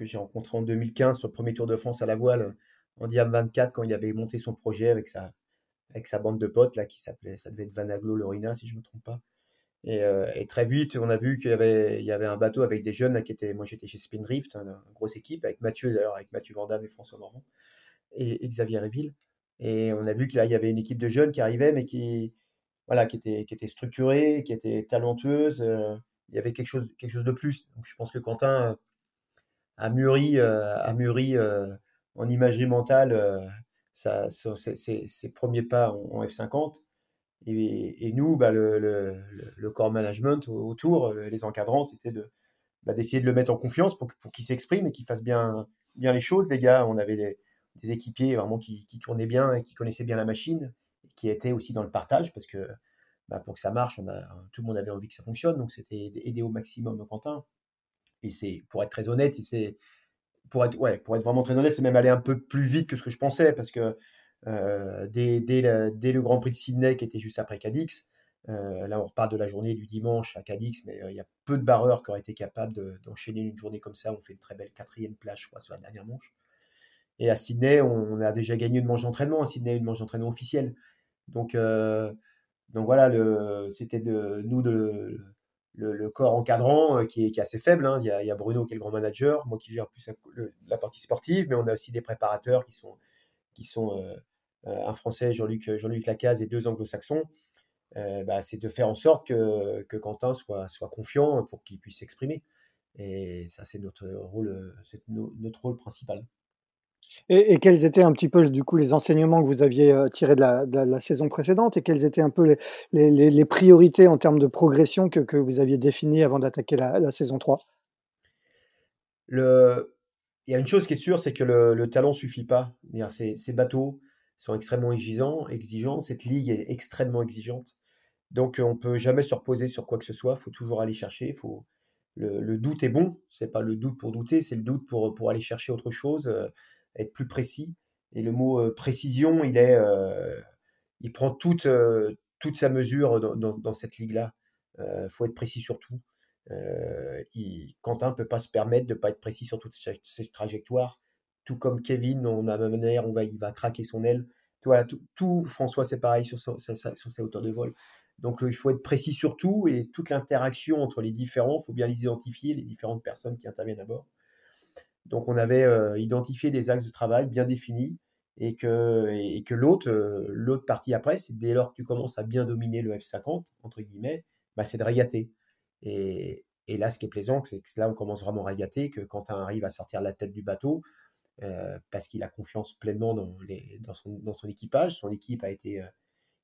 j'ai rencontré en 2015 sur le premier Tour de France à la voile en Diam 24 quand il avait monté son projet avec sa avec sa bande de potes là qui s'appelait, ça devait être Vanaglo Lorina si je me trompe pas. Et, euh, et, très vite, on a vu qu'il y avait, il y avait un bateau avec des jeunes qui étaient, moi j'étais chez Spindrift, hein, une grosse équipe avec Mathieu d'ailleurs, avec Mathieu Vandamme et François Morvan et, Xavier Réville. Et on a vu qu'il y avait une équipe de jeunes qui arrivait, mais qui, voilà, qui était, qui était structurée, qui était talentueuse. Euh, il y avait quelque chose, quelque chose de plus. Donc je pense que Quentin euh, a mûri, a mûri en imagerie mentale ça, ses, premiers pas en, F50. Et, nous, bah, le, le, le, corps management autour, les encadrants, c'était de, bah, d'essayer de le mettre en confiance pour, pour qu'il s'exprime et qu'il fasse bien, bien les choses. Les gars, on avait des, équipiers vraiment qui, qui, tournaient bien et qui connaissaient bien la machine, et qui étaient aussi dans le partage parce que bah, pour que ça marche, tout le monde avait envie que ça fonctionne. Donc c'était aider au maximum Quentin. Et c'est, pour être très honnête, c'est, pour être, ouais, pour être vraiment très honnête, c'est même aller un peu plus vite que ce que je pensais, parce que euh, dès, dès, le, Grand Prix de Sydney, qui était juste après Cadix, euh, là on reparle de la journée du dimanche à Cadix, mais euh, il y a peu de barreurs qui auraient été capables d'enchaîner une journée comme ça. On fait une très belle quatrième plage, je crois, sur la dernière manche. Et à Sydney, on, a déjà gagné une manche d'entraînement. À Sydney, une manche d'entraînement officielle. Donc, donc voilà, c'était de nous de le, corps encadrant euh, qui est, assez faible. Hein. Il, y a, Bruno qui est le grand manager, moi qui gère plus la partie sportive, mais on a aussi des préparateurs qui sont, qui sont euh, euh, un Français, Jean-Luc Jean Lacaze, et deux anglo-saxons. bah, c'est de faire en sorte que, que Quentin soit, soit confiant pour qu'il puisse s'exprimer. Et ça, c'est notre notre rôle principal. Et, quels étaient un petit peu, du coup, les enseignements que vous aviez tirés de la, saison précédente et quelles étaient un peu les, priorités en termes de progression que, vous aviez définies avant d'attaquer la, saison 3 le... Il y a une chose qui est sûre, c'est que le, le talent ne suffit pas. Ces, bateaux sont extrêmement exigeants, exigeants. Cette ligue est extrêmement exigeante. Donc, on ne peut jamais se reposer sur quoi que ce soit. Il faut toujours aller chercher. Faut... Le, doute est bon. Ce n'est pas le doute pour douter, c'est le doute pour, pour aller chercher autre chose être plus précis. Et le mot euh, précision, il est, euh, il prend toute, euh, toute sa mesure dans, cette ligue-là. Il faut être précis sur tout. Quentin ne peut pas se permettre de ne pas être précis sur toutes ses trajectoires. Tout comme Kevin, on a la même manière, on va, il va craquer son aile. Voilà, tout, François, c'est pareil sur, sur, sur, ses hauteurs de vol. Donc il faut être précis sur tout et toute l'interaction entre les différents, il faut bien les identifier, les différentes personnes qui interviennent à bord. Donc on avait euh, identifié des axes de travail bien définis et que, et, que l'autre, euh, l'autre partie après, c'est dès lors que tu commences à bien dominer le F50, entre guillemets, bah, c'est de régater. Et, et, là, ce qui est plaisant, c'est que là, on commence vraiment à régater, que quand on arrive à sortir la tête du bateau, euh, parce qu'il a confiance pleinement dans, les, dans, son, dans, son, équipage, son équipe a été...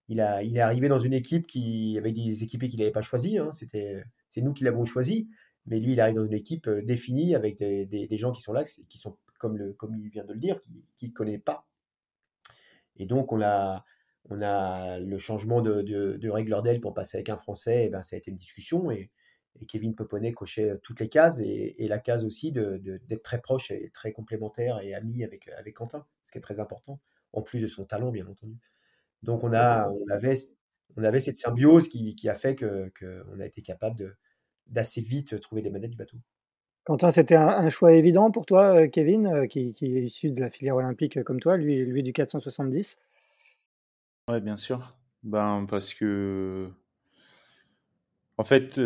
il, a, il est arrivé dans une équipe qui avait des équipiers qu'il n'avait pas choisis, hein, c'était, c'est nous qui l'avons choisi, mais lui, il arrive dans une équipe euh, définie avec des, des, gens qui sont là, qui sont, comme, le, comme il vient de le dire, qui ne connaît pas. Et donc, on a, on a le changement de, de, de d'aile pour passer avec un Français, et ben, ça a été une discussion. Et, et Kevin Peponnet cochait euh, toutes les cases, et, et la case aussi d'être très proche et très complémentaire et ami avec, avec Quentin, ce qui est très important, en plus de son talent, bien entendu. Donc, on, a, on, avait, on avait cette symbiose qui, qui a fait qu'on que a été capable de d'assez vite trouver les manettes du bateau. Quentin, c'était un, choix évident pour toi, Kevin, qui, est issu de la filière olympique comme toi, lui, lui du 470 Oui, bien sûr. Ben, parce que, en fait,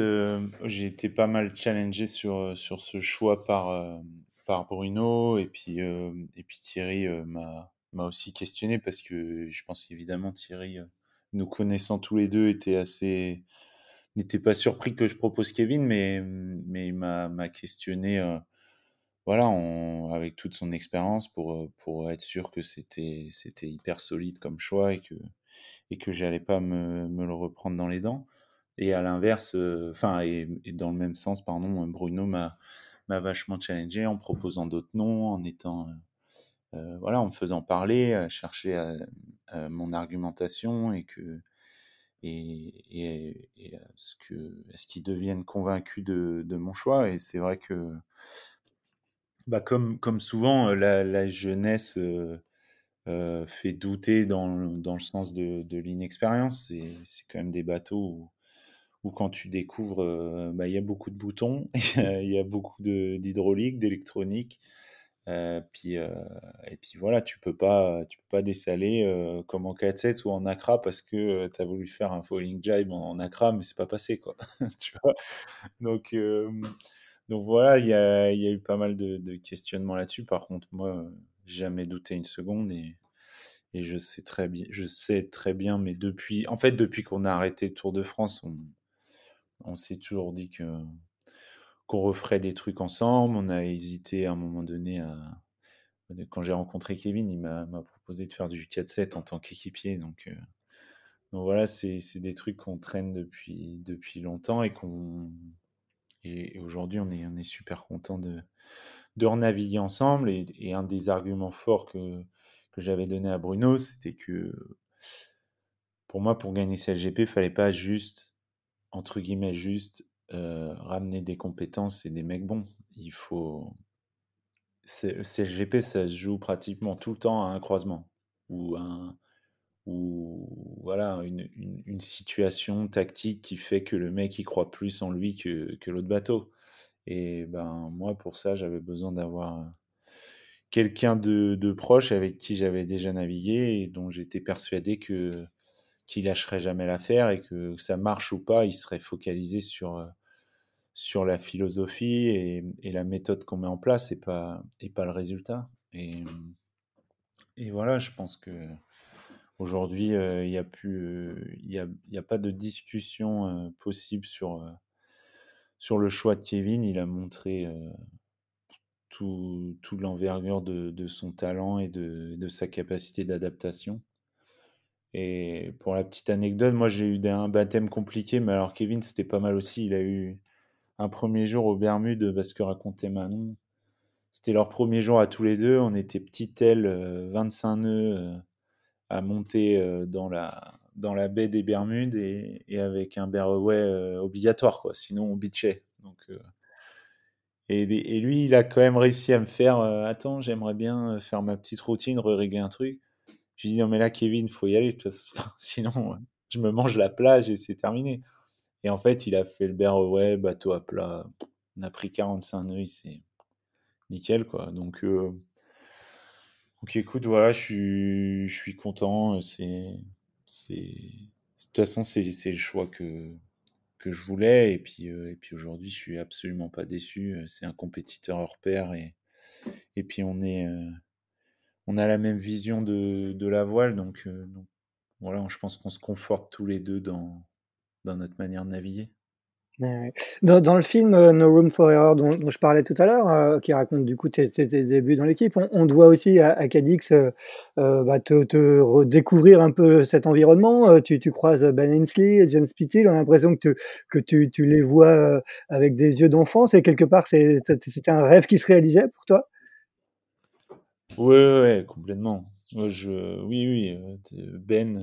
j'ai été pas mal challengé sur, sur ce choix par, par Bruno, et puis, et puis Thierry m'a aussi questionné, parce que je pense qu'évidemment, Thierry, nous connaissant tous les deux, était assez n'était pas surpris que je propose Kevin, mais, mais il m'a questionné euh, voilà, avec toute son expérience pour, euh, pour être sûr que c'était hyper solide comme choix et que, et que j'allais pas me, le reprendre dans les dents. Et à l'inverse, euh, enfin, et, dans le même sens, pardon, Bruno m'a vachement challengé en proposant d'autres noms, en étant. voilà, en me faisant parler, chercher mon argumentation et que, et, et, ce que, qu'ils deviennent convaincus de, mon choix Et c'est vrai que, bah comme, comme souvent, la, jeunesse euh, fait douter dans, dans, le sens de, l'inexpérience. C'est quand même des bateaux où, où quand tu découvres, bah, il y a beaucoup de boutons, il y a beaucoup d'hydraulique, d'électronique. Euh, puis, euh, et puis voilà, tu peux pas, tu peux pas dessaler euh, comme en 4-7 ou en Accra parce que tu as voulu faire un falling jibe en, Accra, mais c'est pas passé quoi. tu vois? Donc, donc voilà, il y a, y a, eu pas mal de, questionnements là-dessus. Par contre, moi, jamais douté une seconde et, et je sais très bien, je sais très bien, mais depuis, en fait, depuis qu'on a arrêté le Tour de France, on, on s'est toujours dit que qu'on referait des trucs ensemble. On a hésité à un moment donné. Quand j'ai rencontré Kevin, il m'a proposé de faire du 4-7 en tant qu'équipier. Donc, euh, voilà, c'est des trucs qu'on traîne depuis, depuis longtemps et qu'on. Et, aujourd'hui, on est, on est super content de, de renaviguer ensemble. Et, un des arguments forts que, que j'avais donné à Bruno, c'était que pour moi, pour gagner CLGP, il fallait pas juste, entre guillemets, juste euh, ramener des compétences et des mecs bons. Il faut. Le CLGP, ça se joue pratiquement tout le temps à un croisement ou un ou voilà une, une, situation tactique qui fait que le mec il croit plus en lui que, que l'autre bateau. Et ben moi pour ça j'avais besoin d'avoir quelqu'un de, de, proche avec qui j'avais déjà navigué et dont j'étais persuadé que qu'il lâcherait jamais l'affaire et que ça marche ou pas, il serait focalisé sur, euh, sur la philosophie et, la méthode qu'on met en place et pas, et pas le résultat. Et, et voilà, je pense que aujourd'hui, il n'y a il y y a pas de discussion possible sur, sur le choix de Kevin. Il a montré tout, tout l'envergure de, de, son talent et de, de sa capacité d'adaptation. Et pour la petite anecdote, moi j'ai eu un baptême compliqué, mais alors Kevin c'était pas mal aussi. Il a eu un premier jour au Bermudes, parce que racontait Manon. C'était leur premier jour à tous les deux. On était petite aile, 25 nœuds à monter dans la, dans la baie des Bermudes et, avec un Berway obligatoire, quoi. Sinon on bitchait. Donc, et, et, lui, il a quand même réussi à me faire Attends, j'aimerais bien faire ma petite routine, régler un truc. Je lui dis Non, mais là, Kevin, faut y aller. Sinon, je me mange la plage et c'est terminé. Et en fait, il a fait le Berway, bateau à plat. On a pris 45 nœuds, c'est nickel, quoi. Donc, donc écoute, voilà, je suis, je suis content. C'est, c'est, de toute façon, c'est, le choix que, que je voulais. Et puis, et puis aujourd'hui, je suis absolument pas déçu. C'est un compétiteur hors pair. Et, et puis, on, est, on a la même vision de, la voile. Donc, donc, voilà, je pense qu'on se conforte tous les deux dans, notre manière de naviguer. Dans, le film euh, No Room for Error dont, je parlais tout à l'heure, euh, qui raconte du coup tes, débuts dans l'équipe, on, on, te voit aussi à, Cadix euh, euh bah, te, redécouvrir un peu cet environnement. Tu, tu croises Ben Ainsley, John Spittle, on a l'impression que, tu, que tu, tu les vois avec des yeux d'enfant. C'est quelque part, c'était un rêve qui se réalisait pour toi? Oui, ouais, complètement. Moi, je, oui, oui, Ben,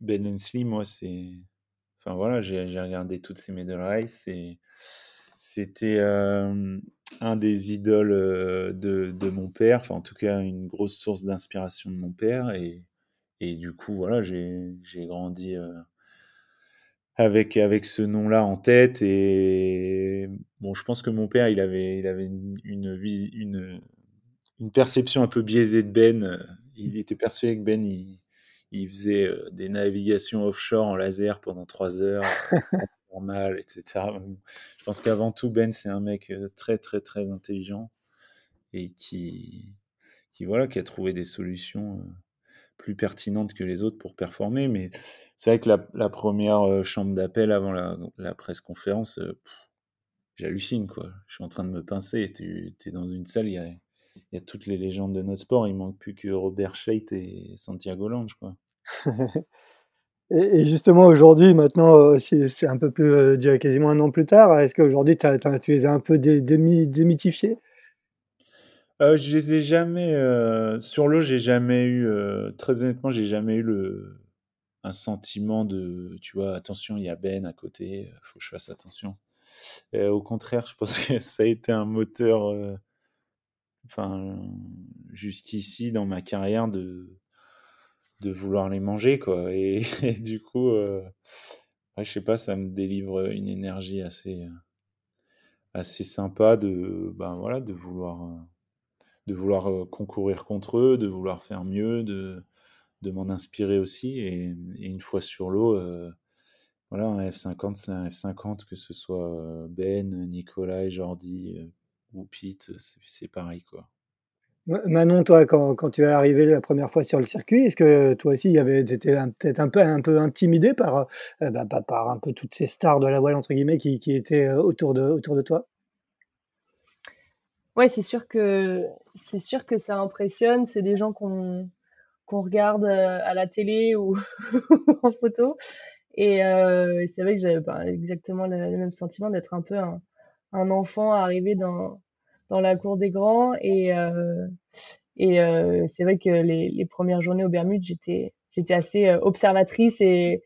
Ben Ainsley, moi, c'est Enfin voilà, j'ai regardé toutes ces Race et c'était un des idoles de, de, mon père, enfin en tout cas une grosse source d'inspiration de mon père et, et du coup voilà, j'ai grandi avec, avec ce nom-là en tête et bon, je pense que mon père il avait, il avait une, une, une, une perception un peu biaisée de Ben. Il était persuadé que Ben il, il faisait des navigations offshore en laser pendant trois heures, normal, etc. Je pense qu'avant tout, Ben, c'est un mec très, très, très intelligent et qui, qui, voilà, qui a trouvé des solutions plus pertinentes que les autres pour performer. Mais c'est vrai que la, la première chambre d'appel avant la, la presse conférence, j'hallucine, quoi. Je suis en train de me pincer. Tu es dans une salle, il y a y a toutes les légendes de notre sport. Il manque plus que Robert Scheidt et Santiago Lange, quoi. et, justement, aujourd'hui, maintenant, euh, c'est un peu plus, euh, dirais quasiment un an plus tard. Est-ce qu'aujourd'hui, tu les as un peu dé, démythifiés? Euh, Je les ai jamais. Euh, sur l'eau, j'ai jamais eu. très honnêtement, j'ai jamais eu le, un sentiment de. Tu vois, attention, il y a Ben à côté, faut que je fasse attention. au contraire, je pense que ça a été un moteur jusqu'ici dans ma carrière de, vouloir les manger, quoi. Et, du coup, euh, je sais pas, ça me délivre une énergie assez, assez sympa de, ben voilà, de vouloir, de vouloir euh, concourir contre eux, de vouloir faire mieux, de, m'en inspirer aussi. Et, une fois sur l'eau, euh, voilà, un F50, c'est un F50, que ce soit Ben, Nicolas, Jordi, ou Pete, c'est pareil quoi. Manon, toi, quand, quand, tu es arrivé la première fois sur le circuit, est-ce que toi aussi, tu étais peut-être un peu, un peu intimidé par, euh, bah, par un peu toutes ces stars de la voile, entre guillemets, qui, qui étaient autour de, autour de toi? Ouais, c'est sûr que c'est sûr que ça impressionne. C'est des gens qu'on regarde à la télé ou en photo. Et euh, c'est vrai que j'avais bah, exactement le, le, même sentiment d'être un peu un, un enfant arrivé dans, dans la cour des grands. Et, euh, et euh, c'est vrai que les, les, premières journées au Bermudes, j'étais, j'étais assez euh, observatrice et,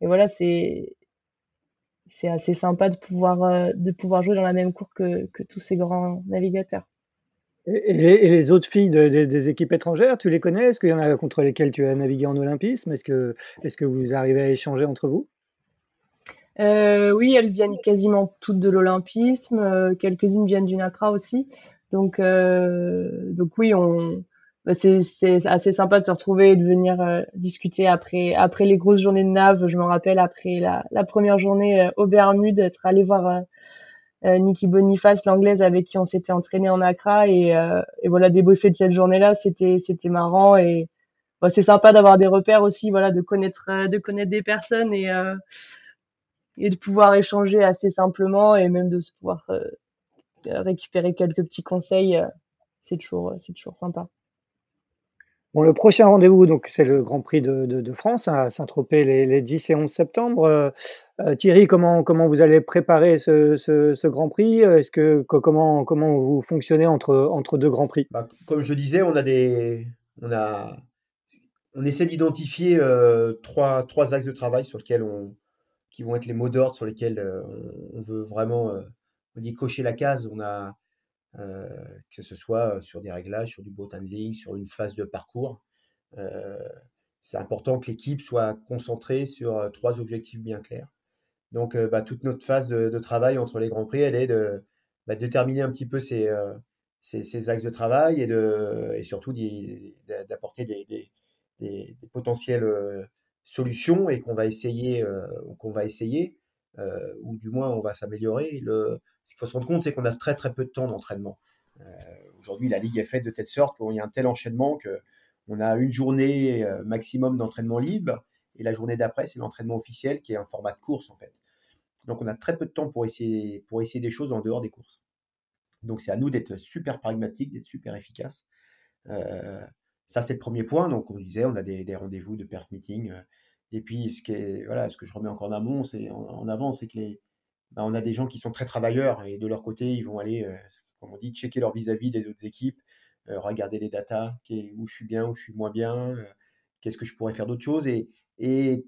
et voilà, c'est, c'est assez sympa de pouvoir, de pouvoir jouer dans la même cour que, que tous ces grands navigateurs. Et les, autres filles de, de, des équipes étrangères, tu les connais? Est-ce qu'il y en a contre lesquelles tu as navigué en olympisme? Est-ce que, est-ce que vous arrivez à échanger entre vous? Euh, oui, elles viennent quasiment toutes de l'Olympisme. Euh, quelques-unes viennent du NACRA aussi. Donc, euh, donc oui, on, bah, c'est, assez sympa de se retrouver et de venir euh, discuter après, après les grosses journées de nav. Je me rappelle après la, la première journée euh, au Bermude, d'être allé voir Nikki Boniface, l'anglaise avec qui on s'était entraîné en NACRA et, et voilà débriefer de cette journée-là, c'était, c'était marrant et bah, c'est sympa d'avoir des repères aussi, voilà, de connaître, de connaître des personnes et et de pouvoir échanger assez simplement et même de se pouvoir récupérer quelques petits conseils. c'est toujours, c'est toujours sympa. Bon, le prochain rendez-vous, donc c'est le Grand Prix de, de, France à Saint-Tropez les, les, 10 et 11 septembre. Euh, euh, Thierry, comment, comment vous allez préparer ce, ce, ce Grand Prix? Est-ce que comment, comment vous fonctionnez entre, entre deux Grands Prix? Bah, Comme je disais, on a des, on a, on essaie d'identifier euh, trois, trois axes de travail sur lesquels on, qui vont être les mots d'ordre sur lesquels on, veut vraiment, on dit cocher la case. On a euh, que ce soit sur des réglages, sur du boat handling, sur une phase de parcours. Euh, c'est important que l'équipe soit concentrée sur euh, trois objectifs bien clairs. Donc, bah, toute notre phase de, travail entre les Grands Prix, elle est de bah, déterminer un petit peu ces, ces, axes de travail et, de, et surtout d'apporter des, des, potentielles solutions et qu'on va essayer, qu'on va essayer ou du moins on va s'améliorer. Ce qu'il faut se rendre compte, c'est qu'on a très très peu de temps d'entraînement. Euh, aujourd'hui, la ligue est faite de telle sorte qu'il y a un tel enchaînement qu'on a une journée euh, maximum d'entraînement libre et la journée d'après, c'est l'entraînement officiel qui est un format de course en fait. Donc on a très peu de temps pour essayer, pour essayer des choses en dehors des courses. Donc c'est à nous d'être super pragmatiques, d'être super efficaces. Euh, ça c'est le premier point. Donc on disait, on a des, rendez-vous de perf meeting. et puis ce, qui voilà, ce que je remets encore en avant, c'est que bah, a des gens qui sont très travailleurs et de leur côté, ils vont aller, euh, comme on dit, checker leur vis-à-vis des autres équipes, euh, regarder les datas, où je suis bien, où je suis moins bien, euh, qu'est-ce que je pourrais faire d'autres choses et,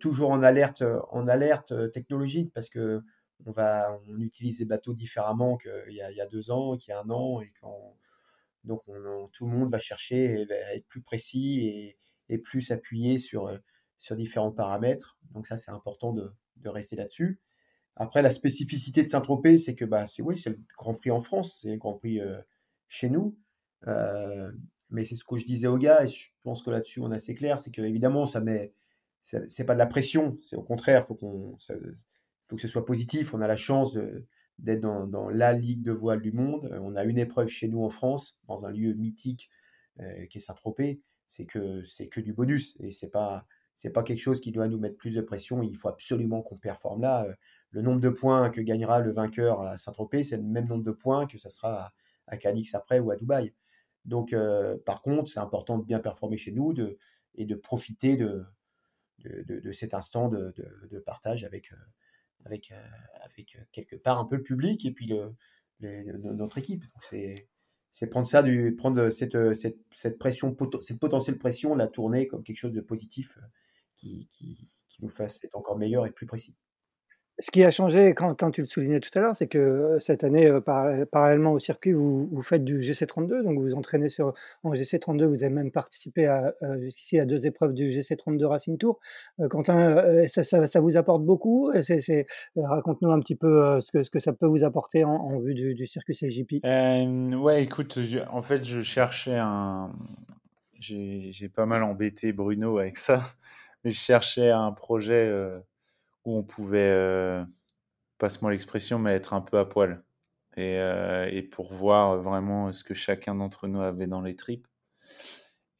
toujours en alerte, en alerte technologique parce que on va, on utilise les bateaux différemment qu'il y, a, deux ans, qu'il y a un an et quand, donc tout le monde va chercher à être plus précis et, plus s'appuyer sur, sur différents paramètres. Donc ça, c'est important de rester là-dessus. Après, la spécificité de Saint-Tropez, c'est que bah, c'est oui, c'est le Grand Prix en France, c'est le Grand Prix euh, chez nous. Euh, mais c'est ce que je disais aux gars, et je pense que là-dessus on est assez clair, c'est que évidemment ça met, c'est pas de la pression, c'est au contraire, faut faut que ce soit positif. On a la chance d'être dans, la ligue de voile du monde. On a une épreuve chez nous en France, dans un lieu mythique euh, qui est Saint-Tropez. C'est que c'est que du bonus et c'est pas c'est pas quelque chose qui doit nous mettre plus de pression. Il faut absolument qu'on performe là le nombre de points que gagnera le vainqueur à Saint-Tropez, c'est le même nombre de points que ça sera à, Cadix après ou à Dubaï. Donc, euh, par contre, c'est important de bien performer chez nous de, et de profiter de, de, cet instant de, partage avec, euh, avec, euh, avec quelque part un peu le public et puis le, notre équipe. C'est prendre ça, du, prendre cette, cette, cette, pression, cette potentielle pression, la tourner comme quelque chose de positif qui, qui, qui nous fasse être encore meilleur et plus précis. Ce qui a changé, quand, tu le soulignais tout à l'heure, c'est que cette année, parallèlement au circuit, vous, faites du GC32, donc vous vous entraînez sur, en GC32, vous avez même participé à, jusqu'ici à deux épreuves du GC32 Racing Tour. Quentin, ça, vous apporte beaucoup? Raconte-nous un petit peu ce que, ça peut vous apporter en, vue du, circuit CJP. Euh, ouais, écoute, en fait, je cherchais un. J'ai pas mal embêté Bruno avec ça, mais je cherchais un projet où on pouvait, euh, passe-moi l'expression, mais être un peu à poil. Et, euh, et, pour voir vraiment ce que chacun d'entre nous avait dans les tripes.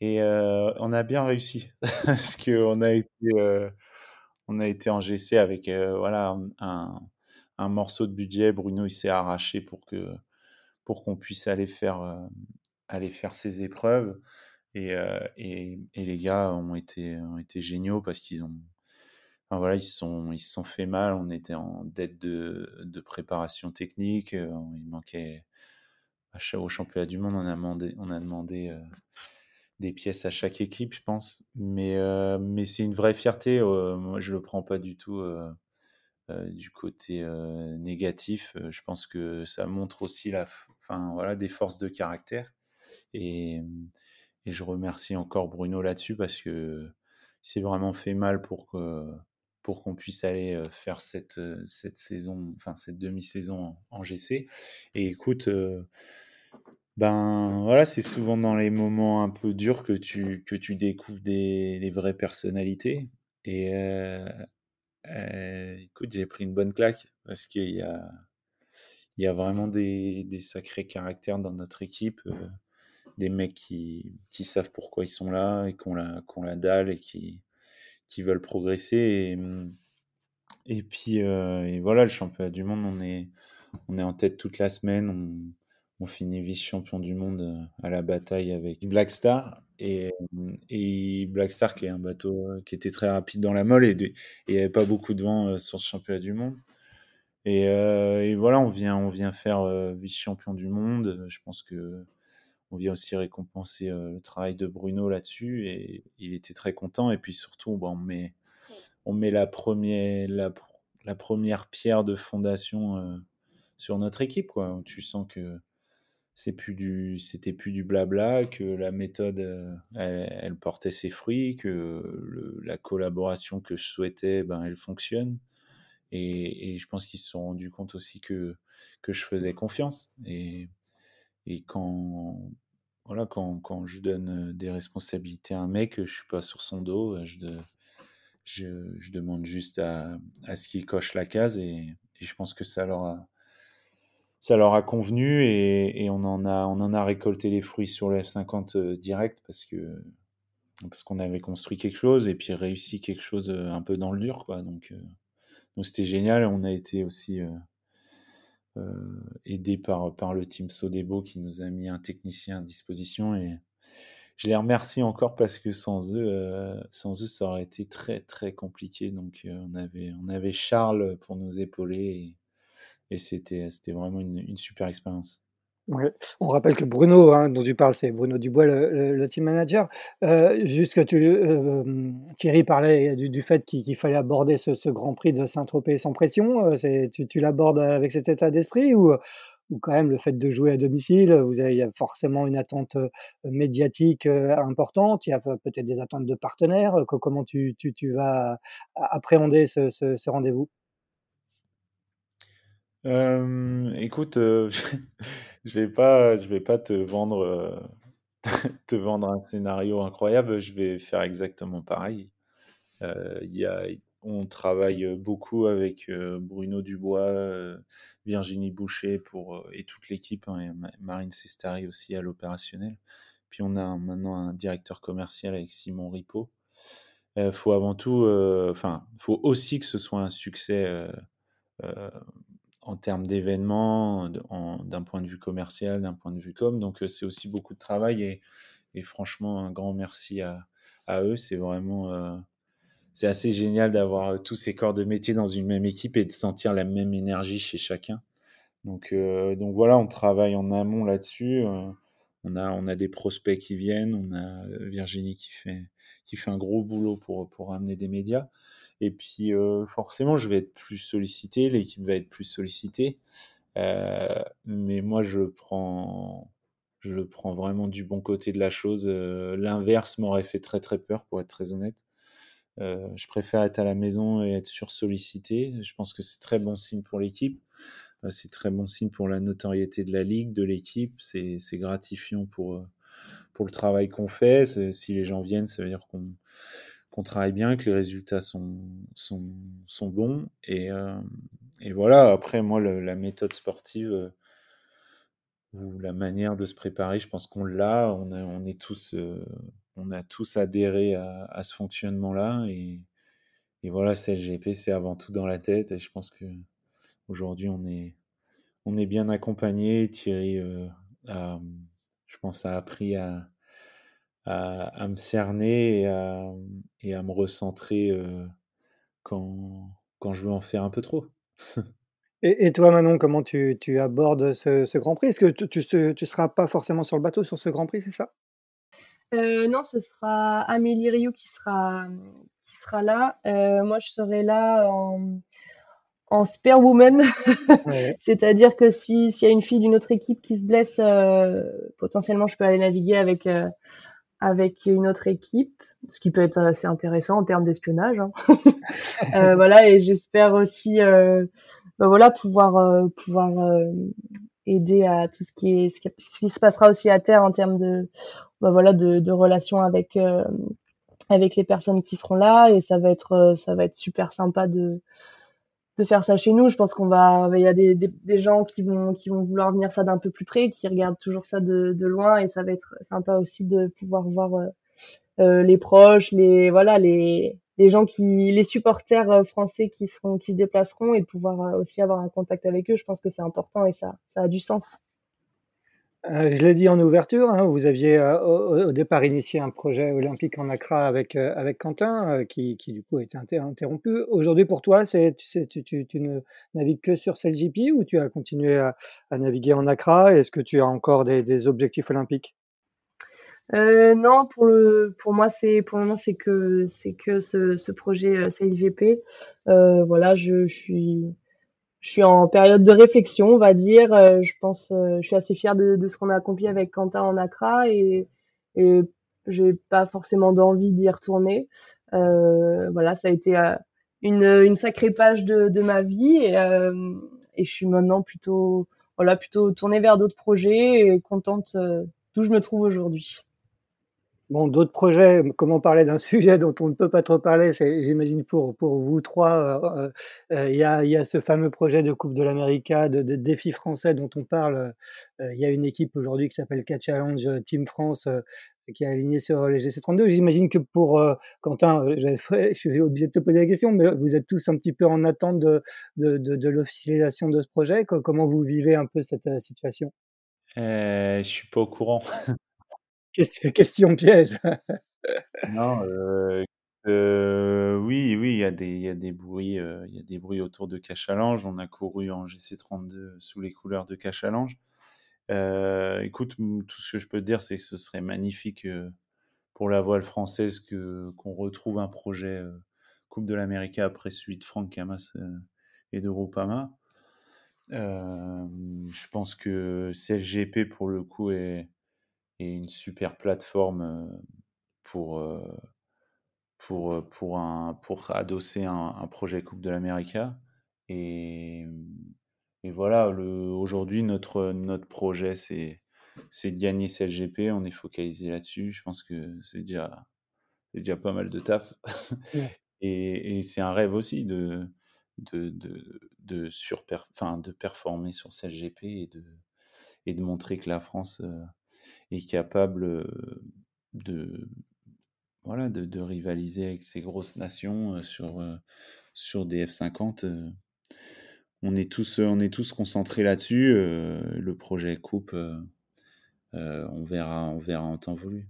Et euh, on a bien réussi, parce qu'on a été, on a été en GC avec voilà, un, morceau de budget. Bruno, il s'est arraché pour pour qu'on puisse aller faire, aller faire ses épreuves. Et, les gars ont été, ont été géniaux parce qu'ils ont, voilà, ils se sont, ils sont fait mal. On était en dette de, de préparation technique. Euh, il manquait au championnat du monde. On a demandé, on a demandé euh, des pièces à chaque équipe, je pense. Mais, euh, mais c'est une vraie fierté. moi, je le prends pas du tout du côté négatif. Je pense que ça montre aussi la, enfin voilà, des forces de caractère. Et, et je remercie encore Bruno là-dessus parce que c'est vraiment fait mal pour que pour qu'on puisse aller faire cette, cette saison, enfin cette demi-saison en, GC. Et écoute, ben voilà, c'est souvent dans les moments un peu durs que tu, que tu découvres des, les vraies personnalités. Et écoute, j'ai pris une bonne claque parce qu'il y a, il y a vraiment des, des, sacrés caractères dans notre équipe, des mecs qui, qui savent pourquoi ils sont là et qu'on la, qu'on la dalle et qui, qui veulent progresser. Et, et puis, et voilà, le championnat du monde, on est, on est en tête toute la semaine. On, on finit vice-champion du monde à la bataille avec Black Star. Et, et Black Star, qui est un bateau qui était très rapide dans la molle, et il n'y avait pas beaucoup de vent sur ce championnat du monde. Et, et voilà, on vient, on vient faire vice-champion du monde. Je pense que on vient aussi récompenser le travail de Bruno là-dessus, et il était très content. Et puis surtout, bon, on met, on met la, première, la, la première pierre de fondation sur notre équipe. Quoi. Tu sens que c'est plus du c'était plus du blabla que la méthode elle, portait ses fruits que la collaboration que je souhaitais ben elle fonctionne et, et je pense qu'ils se sont rendus compte aussi que que je faisais confiance et et quand voilà quand, quand je donne des responsabilités à un mec je suis pas sur son dos je je, demande juste à, à ce qu'il coche la case et, je pense que ça leur a ça leur a convenu et, et, on, en a, on en a récolté les fruits sur le F50 euh, direct parce que parce qu'on avait construit quelque chose et puis réussi quelque chose un peu dans le dur quoi. Donc donc c'était génial. On a été aussi aidé par par le team Sodebo qui nous a mis un technicien à disposition et je les remercie encore parce que sans eux euh, sans eux ça aurait été très très compliqué donc on avait on avait Charles pour nous épauler et, et c'était vraiment une, super expérience. On rappelle que Bruno, hein, dont tu parles, c'est Bruno Dubois, le, team manager. Euh, juste que tu, euh, Thierry parlait du, fait qu'il qu fallait aborder ce, Grand Prix de Saint-Tropez sans pression. Euh, tu, tu l'abordes avec cet état d'esprit ou, quand même le fait de jouer à domicile, vous avez, il y a forcément une attente euh, médiatique importante, il y a peut-être des attentes de partenaires. Comment tu, vas appréhender ce, rendez-vous? Euh, écoute, euh, je vais pas, je vais pas te vendre, euh, te vendre un scénario incroyable. Je vais faire exactement pareil. Il y a, on travaille beaucoup avec Bruno Dubois, Virginie Boucher pour et toute l'équipe, hein, et Marine Sestari aussi à l'opérationnel. Puis on a maintenant un directeur commercial avec Simon Ripo. Il faut avant tout, enfin, faut aussi que ce soit un succès en termes d'événements, d'un point de vue commercial, d'un point de vue com. Donc c'est aussi beaucoup de travail et, franchement un grand merci à, à eux. C'est vraiment euh, c'est assez génial d'avoir tous ces corps de métier dans une même équipe et de sentir la même énergie chez chacun. Donc euh, donc voilà, on travaille en amont là-dessus. Euh, on a on a des prospects qui viennent, on a Virginie qui fait qui fait un gros boulot pour pour amener des médias. Et puis, euh, forcément, je vais être plus sollicité, l'équipe va être plus sollicitée. Euh, mais moi, je prends, je prends vraiment du bon côté de la chose. Euh, L'inverse m'aurait fait très très peur, pour être très honnête. Je préfère être à la maison et être sursollicité. Je pense que c'est très bon signe pour l'équipe. C'est très bon signe pour la notoriété de la ligue, de l'équipe. C'est gratifiant pour, pour le travail qu'on fait. Si les gens viennent, ça veut dire qu'on travaille bien, que les résultats sont, sont, bons. Et, euh, et voilà, après, moi, la méthode sportive euh, ou la manière de se préparer, je pense qu'on l'a. On, est tous, euh, on a tous adhéré à, à ce fonctionnement-là. Et, et voilà, CLGP, c'est avant tout dans la tête. Et je pense que aujourd'hui on est, on est bien accompagné. Thierry, euh, a, je pense, a appris à à, à me cerner et à, et à me recentrer euh, quand, quand je veux en faire un peu trop. et, et, toi, Manon, comment tu, tu abordes ce, ce, Grand Prix? Est-ce que tu ne tu seras pas forcément sur le bateau sur ce Grand Prix, c'est ça? Euh, Non, ce sera Amélie Rioux qui sera, qui sera là. Euh, moi, je serai là en, en spare woman, ouais. c'est-à-dire que si s'il y a une fille d'une autre équipe qui se blesse, euh, potentiellement je peux aller naviguer avec euh, avec une autre équipe, ce qui peut être assez intéressant en termes d'espionnage. Hein. euh, voilà, et j'espère aussi, euh, ben voilà, pouvoir euh, pouvoir aider à tout ce qui est ce qui, se passera aussi à terre en termes de ben voilà de, relations avec avec les personnes qui seront là et ça va être ça va être super sympa de de faire ça chez nous. Je pense qu'on va, il y a des, des, gens qui vont, qui vont vouloir venir ça d'un peu plus près, qui regardent toujours ça de, de loin, et ça va être sympa aussi de pouvoir voir euh, euh les proches, les, voilà, les, les gens qui, les supporters euh, français qui seront, qui se déplaceront, et de pouvoir aussi avoir un contact avec eux. Je pense que c'est important et ça, ça a du sens. Euh, je l'ai dit en ouverture, hein, vous aviez euh, au, départ initié un projet olympique en Accra avec, euh, avec Quentin, qui, du coup a été interrompu. Aujourd'hui pour toi, tu, ne navigues que sur CLJP ou tu as continué à, naviguer en Accra? Est-ce que tu as encore des, objectifs olympiques? Non, pour moi, pour le moment, c'est que c'est que ce, ce projet CLGP. voilà, je suis je suis en période de réflexion, on va dire. Euh, je pense, euh, je suis assez fière de, de ce qu'on a accompli avec Quentin en Accra et, et j'ai pas forcément d'envie d'y retourner. Euh, voilà, ça a été euh, une, une sacrée page de, de ma vie et, et je suis maintenant plutôt, voilà, plutôt tournée vers d'autres projets et contente d'où je me trouve aujourd'hui. Bon, d'autres projets, comment parler d'un sujet dont on ne peut pas trop parler, c'est, j'imagine, pour, pour vous trois, euh, euh, il y, a, y a ce fameux projet de Coupe de l'Amérique, de, de, défi français dont on parle. Euh, il y a une équipe aujourd'hui qui s'appelle Catch Challenge Team France qui est alignée sur les GC32. J'imagine que pour Quentin, je suis obligé de te poser la question, mais vous êtes tous un petit peu en attente de, de l'officialisation de ce projet. Comment vous vivez un peu cette situation? Euh, Je suis pas au courant. Question piège? Non, euh, euh, oui, oui, il y a des, bruits, euh, il y a des bruits autour de Cachalange. On a couru en GC32 sous les couleurs de Cachalange. Euh, écoute, tout ce que je peux te dire, c'est que ce serait magnifique pour la voile française que qu'on retrouve un projet Coupe de l'Amérique après celui de Franck Camas et de Rupama. je pense que CLGP pour le coup est et une super plateforme pour, pour, pour, un, pour adosser un, un projet Coupe de l'Amérique. Et, et voilà, aujourd'hui, notre, notre projet, c'est, de gagner CLGP. On est focalisé là-dessus. Je pense que c'est déjà, déjà pas mal de taf. et, et c'est un rêve aussi de, de, de, de, surper, de performer sur CLGP et de, et de montrer que la France est capable de, voilà, de, rivaliser avec ces grosses nations sur, sur des F-50. On est tous, on est tous concentrés là-dessus. Le projet Coupe, on verra, on verra en temps voulu.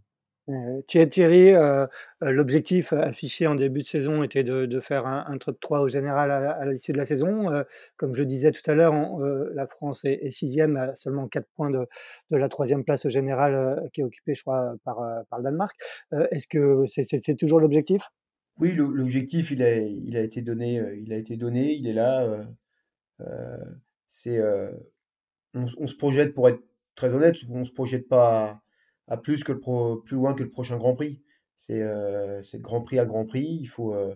Euh, Thierry, euh, euh, l'objectif affiché en début de saison était de, faire un, un, top 3 au général à, l'issue de la saison. Comme je disais tout à l'heure, la France est, est, sixième seulement 4 points de, de la troisième place au général qui est occupée, je crois, par, le Danemark. Est-ce que c'est toujours l'objectif? Oui, l'objectif, il a, été donné, il a été donné, il est là. on, on, se projette, pour être très honnête, on se projette pas à plus, que le pro, plus loin que le prochain Grand Prix. C'est euh, Grand Prix à Grand Prix. Il faut, euh,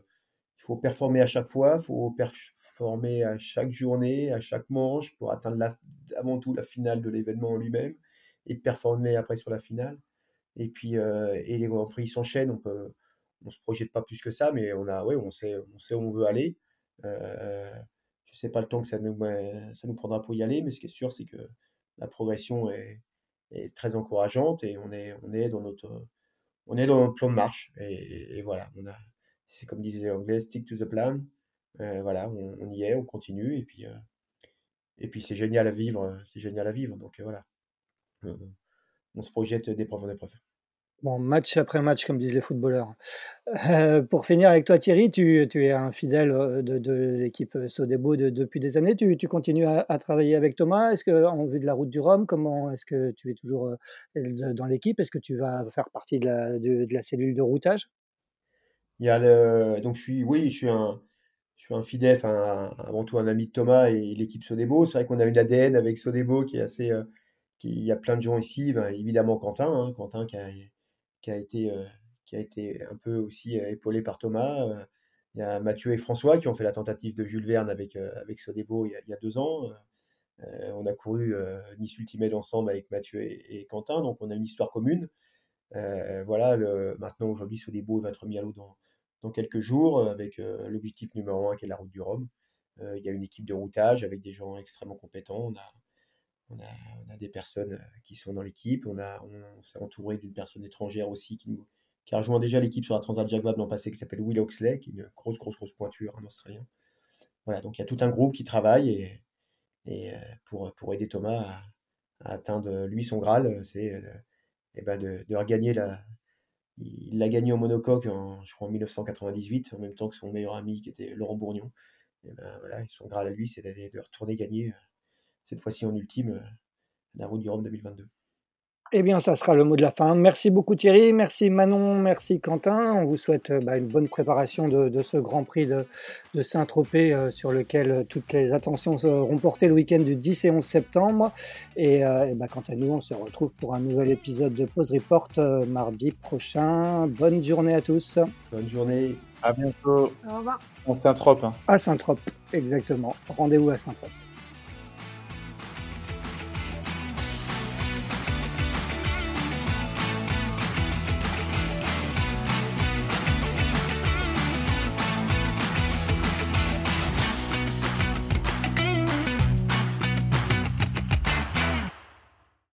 il faut performer à chaque fois, il faut performer à chaque journée, à chaque manche pour atteindre la, avant tout la finale de l'événement en lui-même et performer après sur la finale. Et puis euh, et les Grands Prix s'enchaînent. On peut, on se projette pas plus que ça, mais on a, ouais, on sait, on sait où on veut aller. Euh, je sais pas le temps que ça nous, ça nous prendra pour y aller, mais ce qui est sûr, c'est que la progression est, est très encourageante et on est, on est dans notre, on est dans notre plan de marche et, et, voilà, on a, c'est comme disait l'anglais, stick to the plan. Euh, voilà, on, on, y est, on continue et puis, euh, et puis c'est génial à vivre, c'est génial à vivre. Donc voilà, on, on se projette d'épreuve en épreuve. Bon, match après match, comme disent les footballeurs. Euh, pour finir avec toi, Thierry, tu, es un fidèle euh, de, l'équipe Sodebo de, depuis des années. Tu, continues à, travailler avec Thomas. Est-ce qu'en vue de la route du Rhum, comment est-ce que tu es toujours euh, dans l'équipe? Est-ce que tu vas faire partie de la, cellule de routage? Il y a le, donc je suis, oui, je suis un, je suis un fidèle, avant tout un ami de Thomas et l'équipe Sodebo. C'est vrai qu'on a une ADN avec Sodebo qui est assez, qui, il y a plein de gens ici, ben, évidemment Quentin, hein, Quentin qui a qui a été, euh, qui a été un peu aussi euh, épaulé par Thomas. Euh, il y a Mathieu et François qui ont fait la tentative de Jules Verne avec, avec Sodebo il y, a, deux ans. on a couru Nice Ultimate ensemble avec Mathieu et, et, Quentin, donc on a une histoire commune. voilà, le, maintenant aujourd'hui Sodebo va être mis à l'eau dans, dans quelques jours avec l'objectif numéro un qui est la route du Rhum. il y a une équipe de routage avec des gens extrêmement compétents. On a, on a, des personnes qui sont dans l'équipe. On, on, s'est entouré d'une personne étrangère aussi qui, nous, qui a rejoint déjà l'équipe sur la Transat Vabre l'an passé, qui s'appelle Will Oxley, qui est une grosse, grosse, grosse pointure, un Australien. Voilà, donc il y a tout un groupe qui travaille et, et pour, pour aider Thomas à, atteindre lui son Graal, c'est eh ben de, de regagner la, il l'a gagné au monocoque, en, je crois, en 1998, en même temps que son meilleur ami qui était Laurent Bourgnon. Et ben voilà, son Graal à lui, c'est de retourner gagner, euh, cette fois-ci en ultime, euh, la route du Rhum 2022. Eh bien, ça sera le mot de la fin. Merci beaucoup Thierry, merci Manon, merci Quentin. On vous souhaite euh, bah, une bonne préparation de, ce Grand Prix de, Saint-Tropez euh, sur lequel toutes les attentions seront portées le week-end du 10 et 11 septembre. Et, bah, quant à nous, on se retrouve pour un nouvel épisode de Pause Report mardi prochain. Bonne journée à tous. Bonne journée. À bientôt. Au revoir. On Saint-Trope. Hein. À Saint-Trope, exactement. Rendez-vous à Saint-Trope.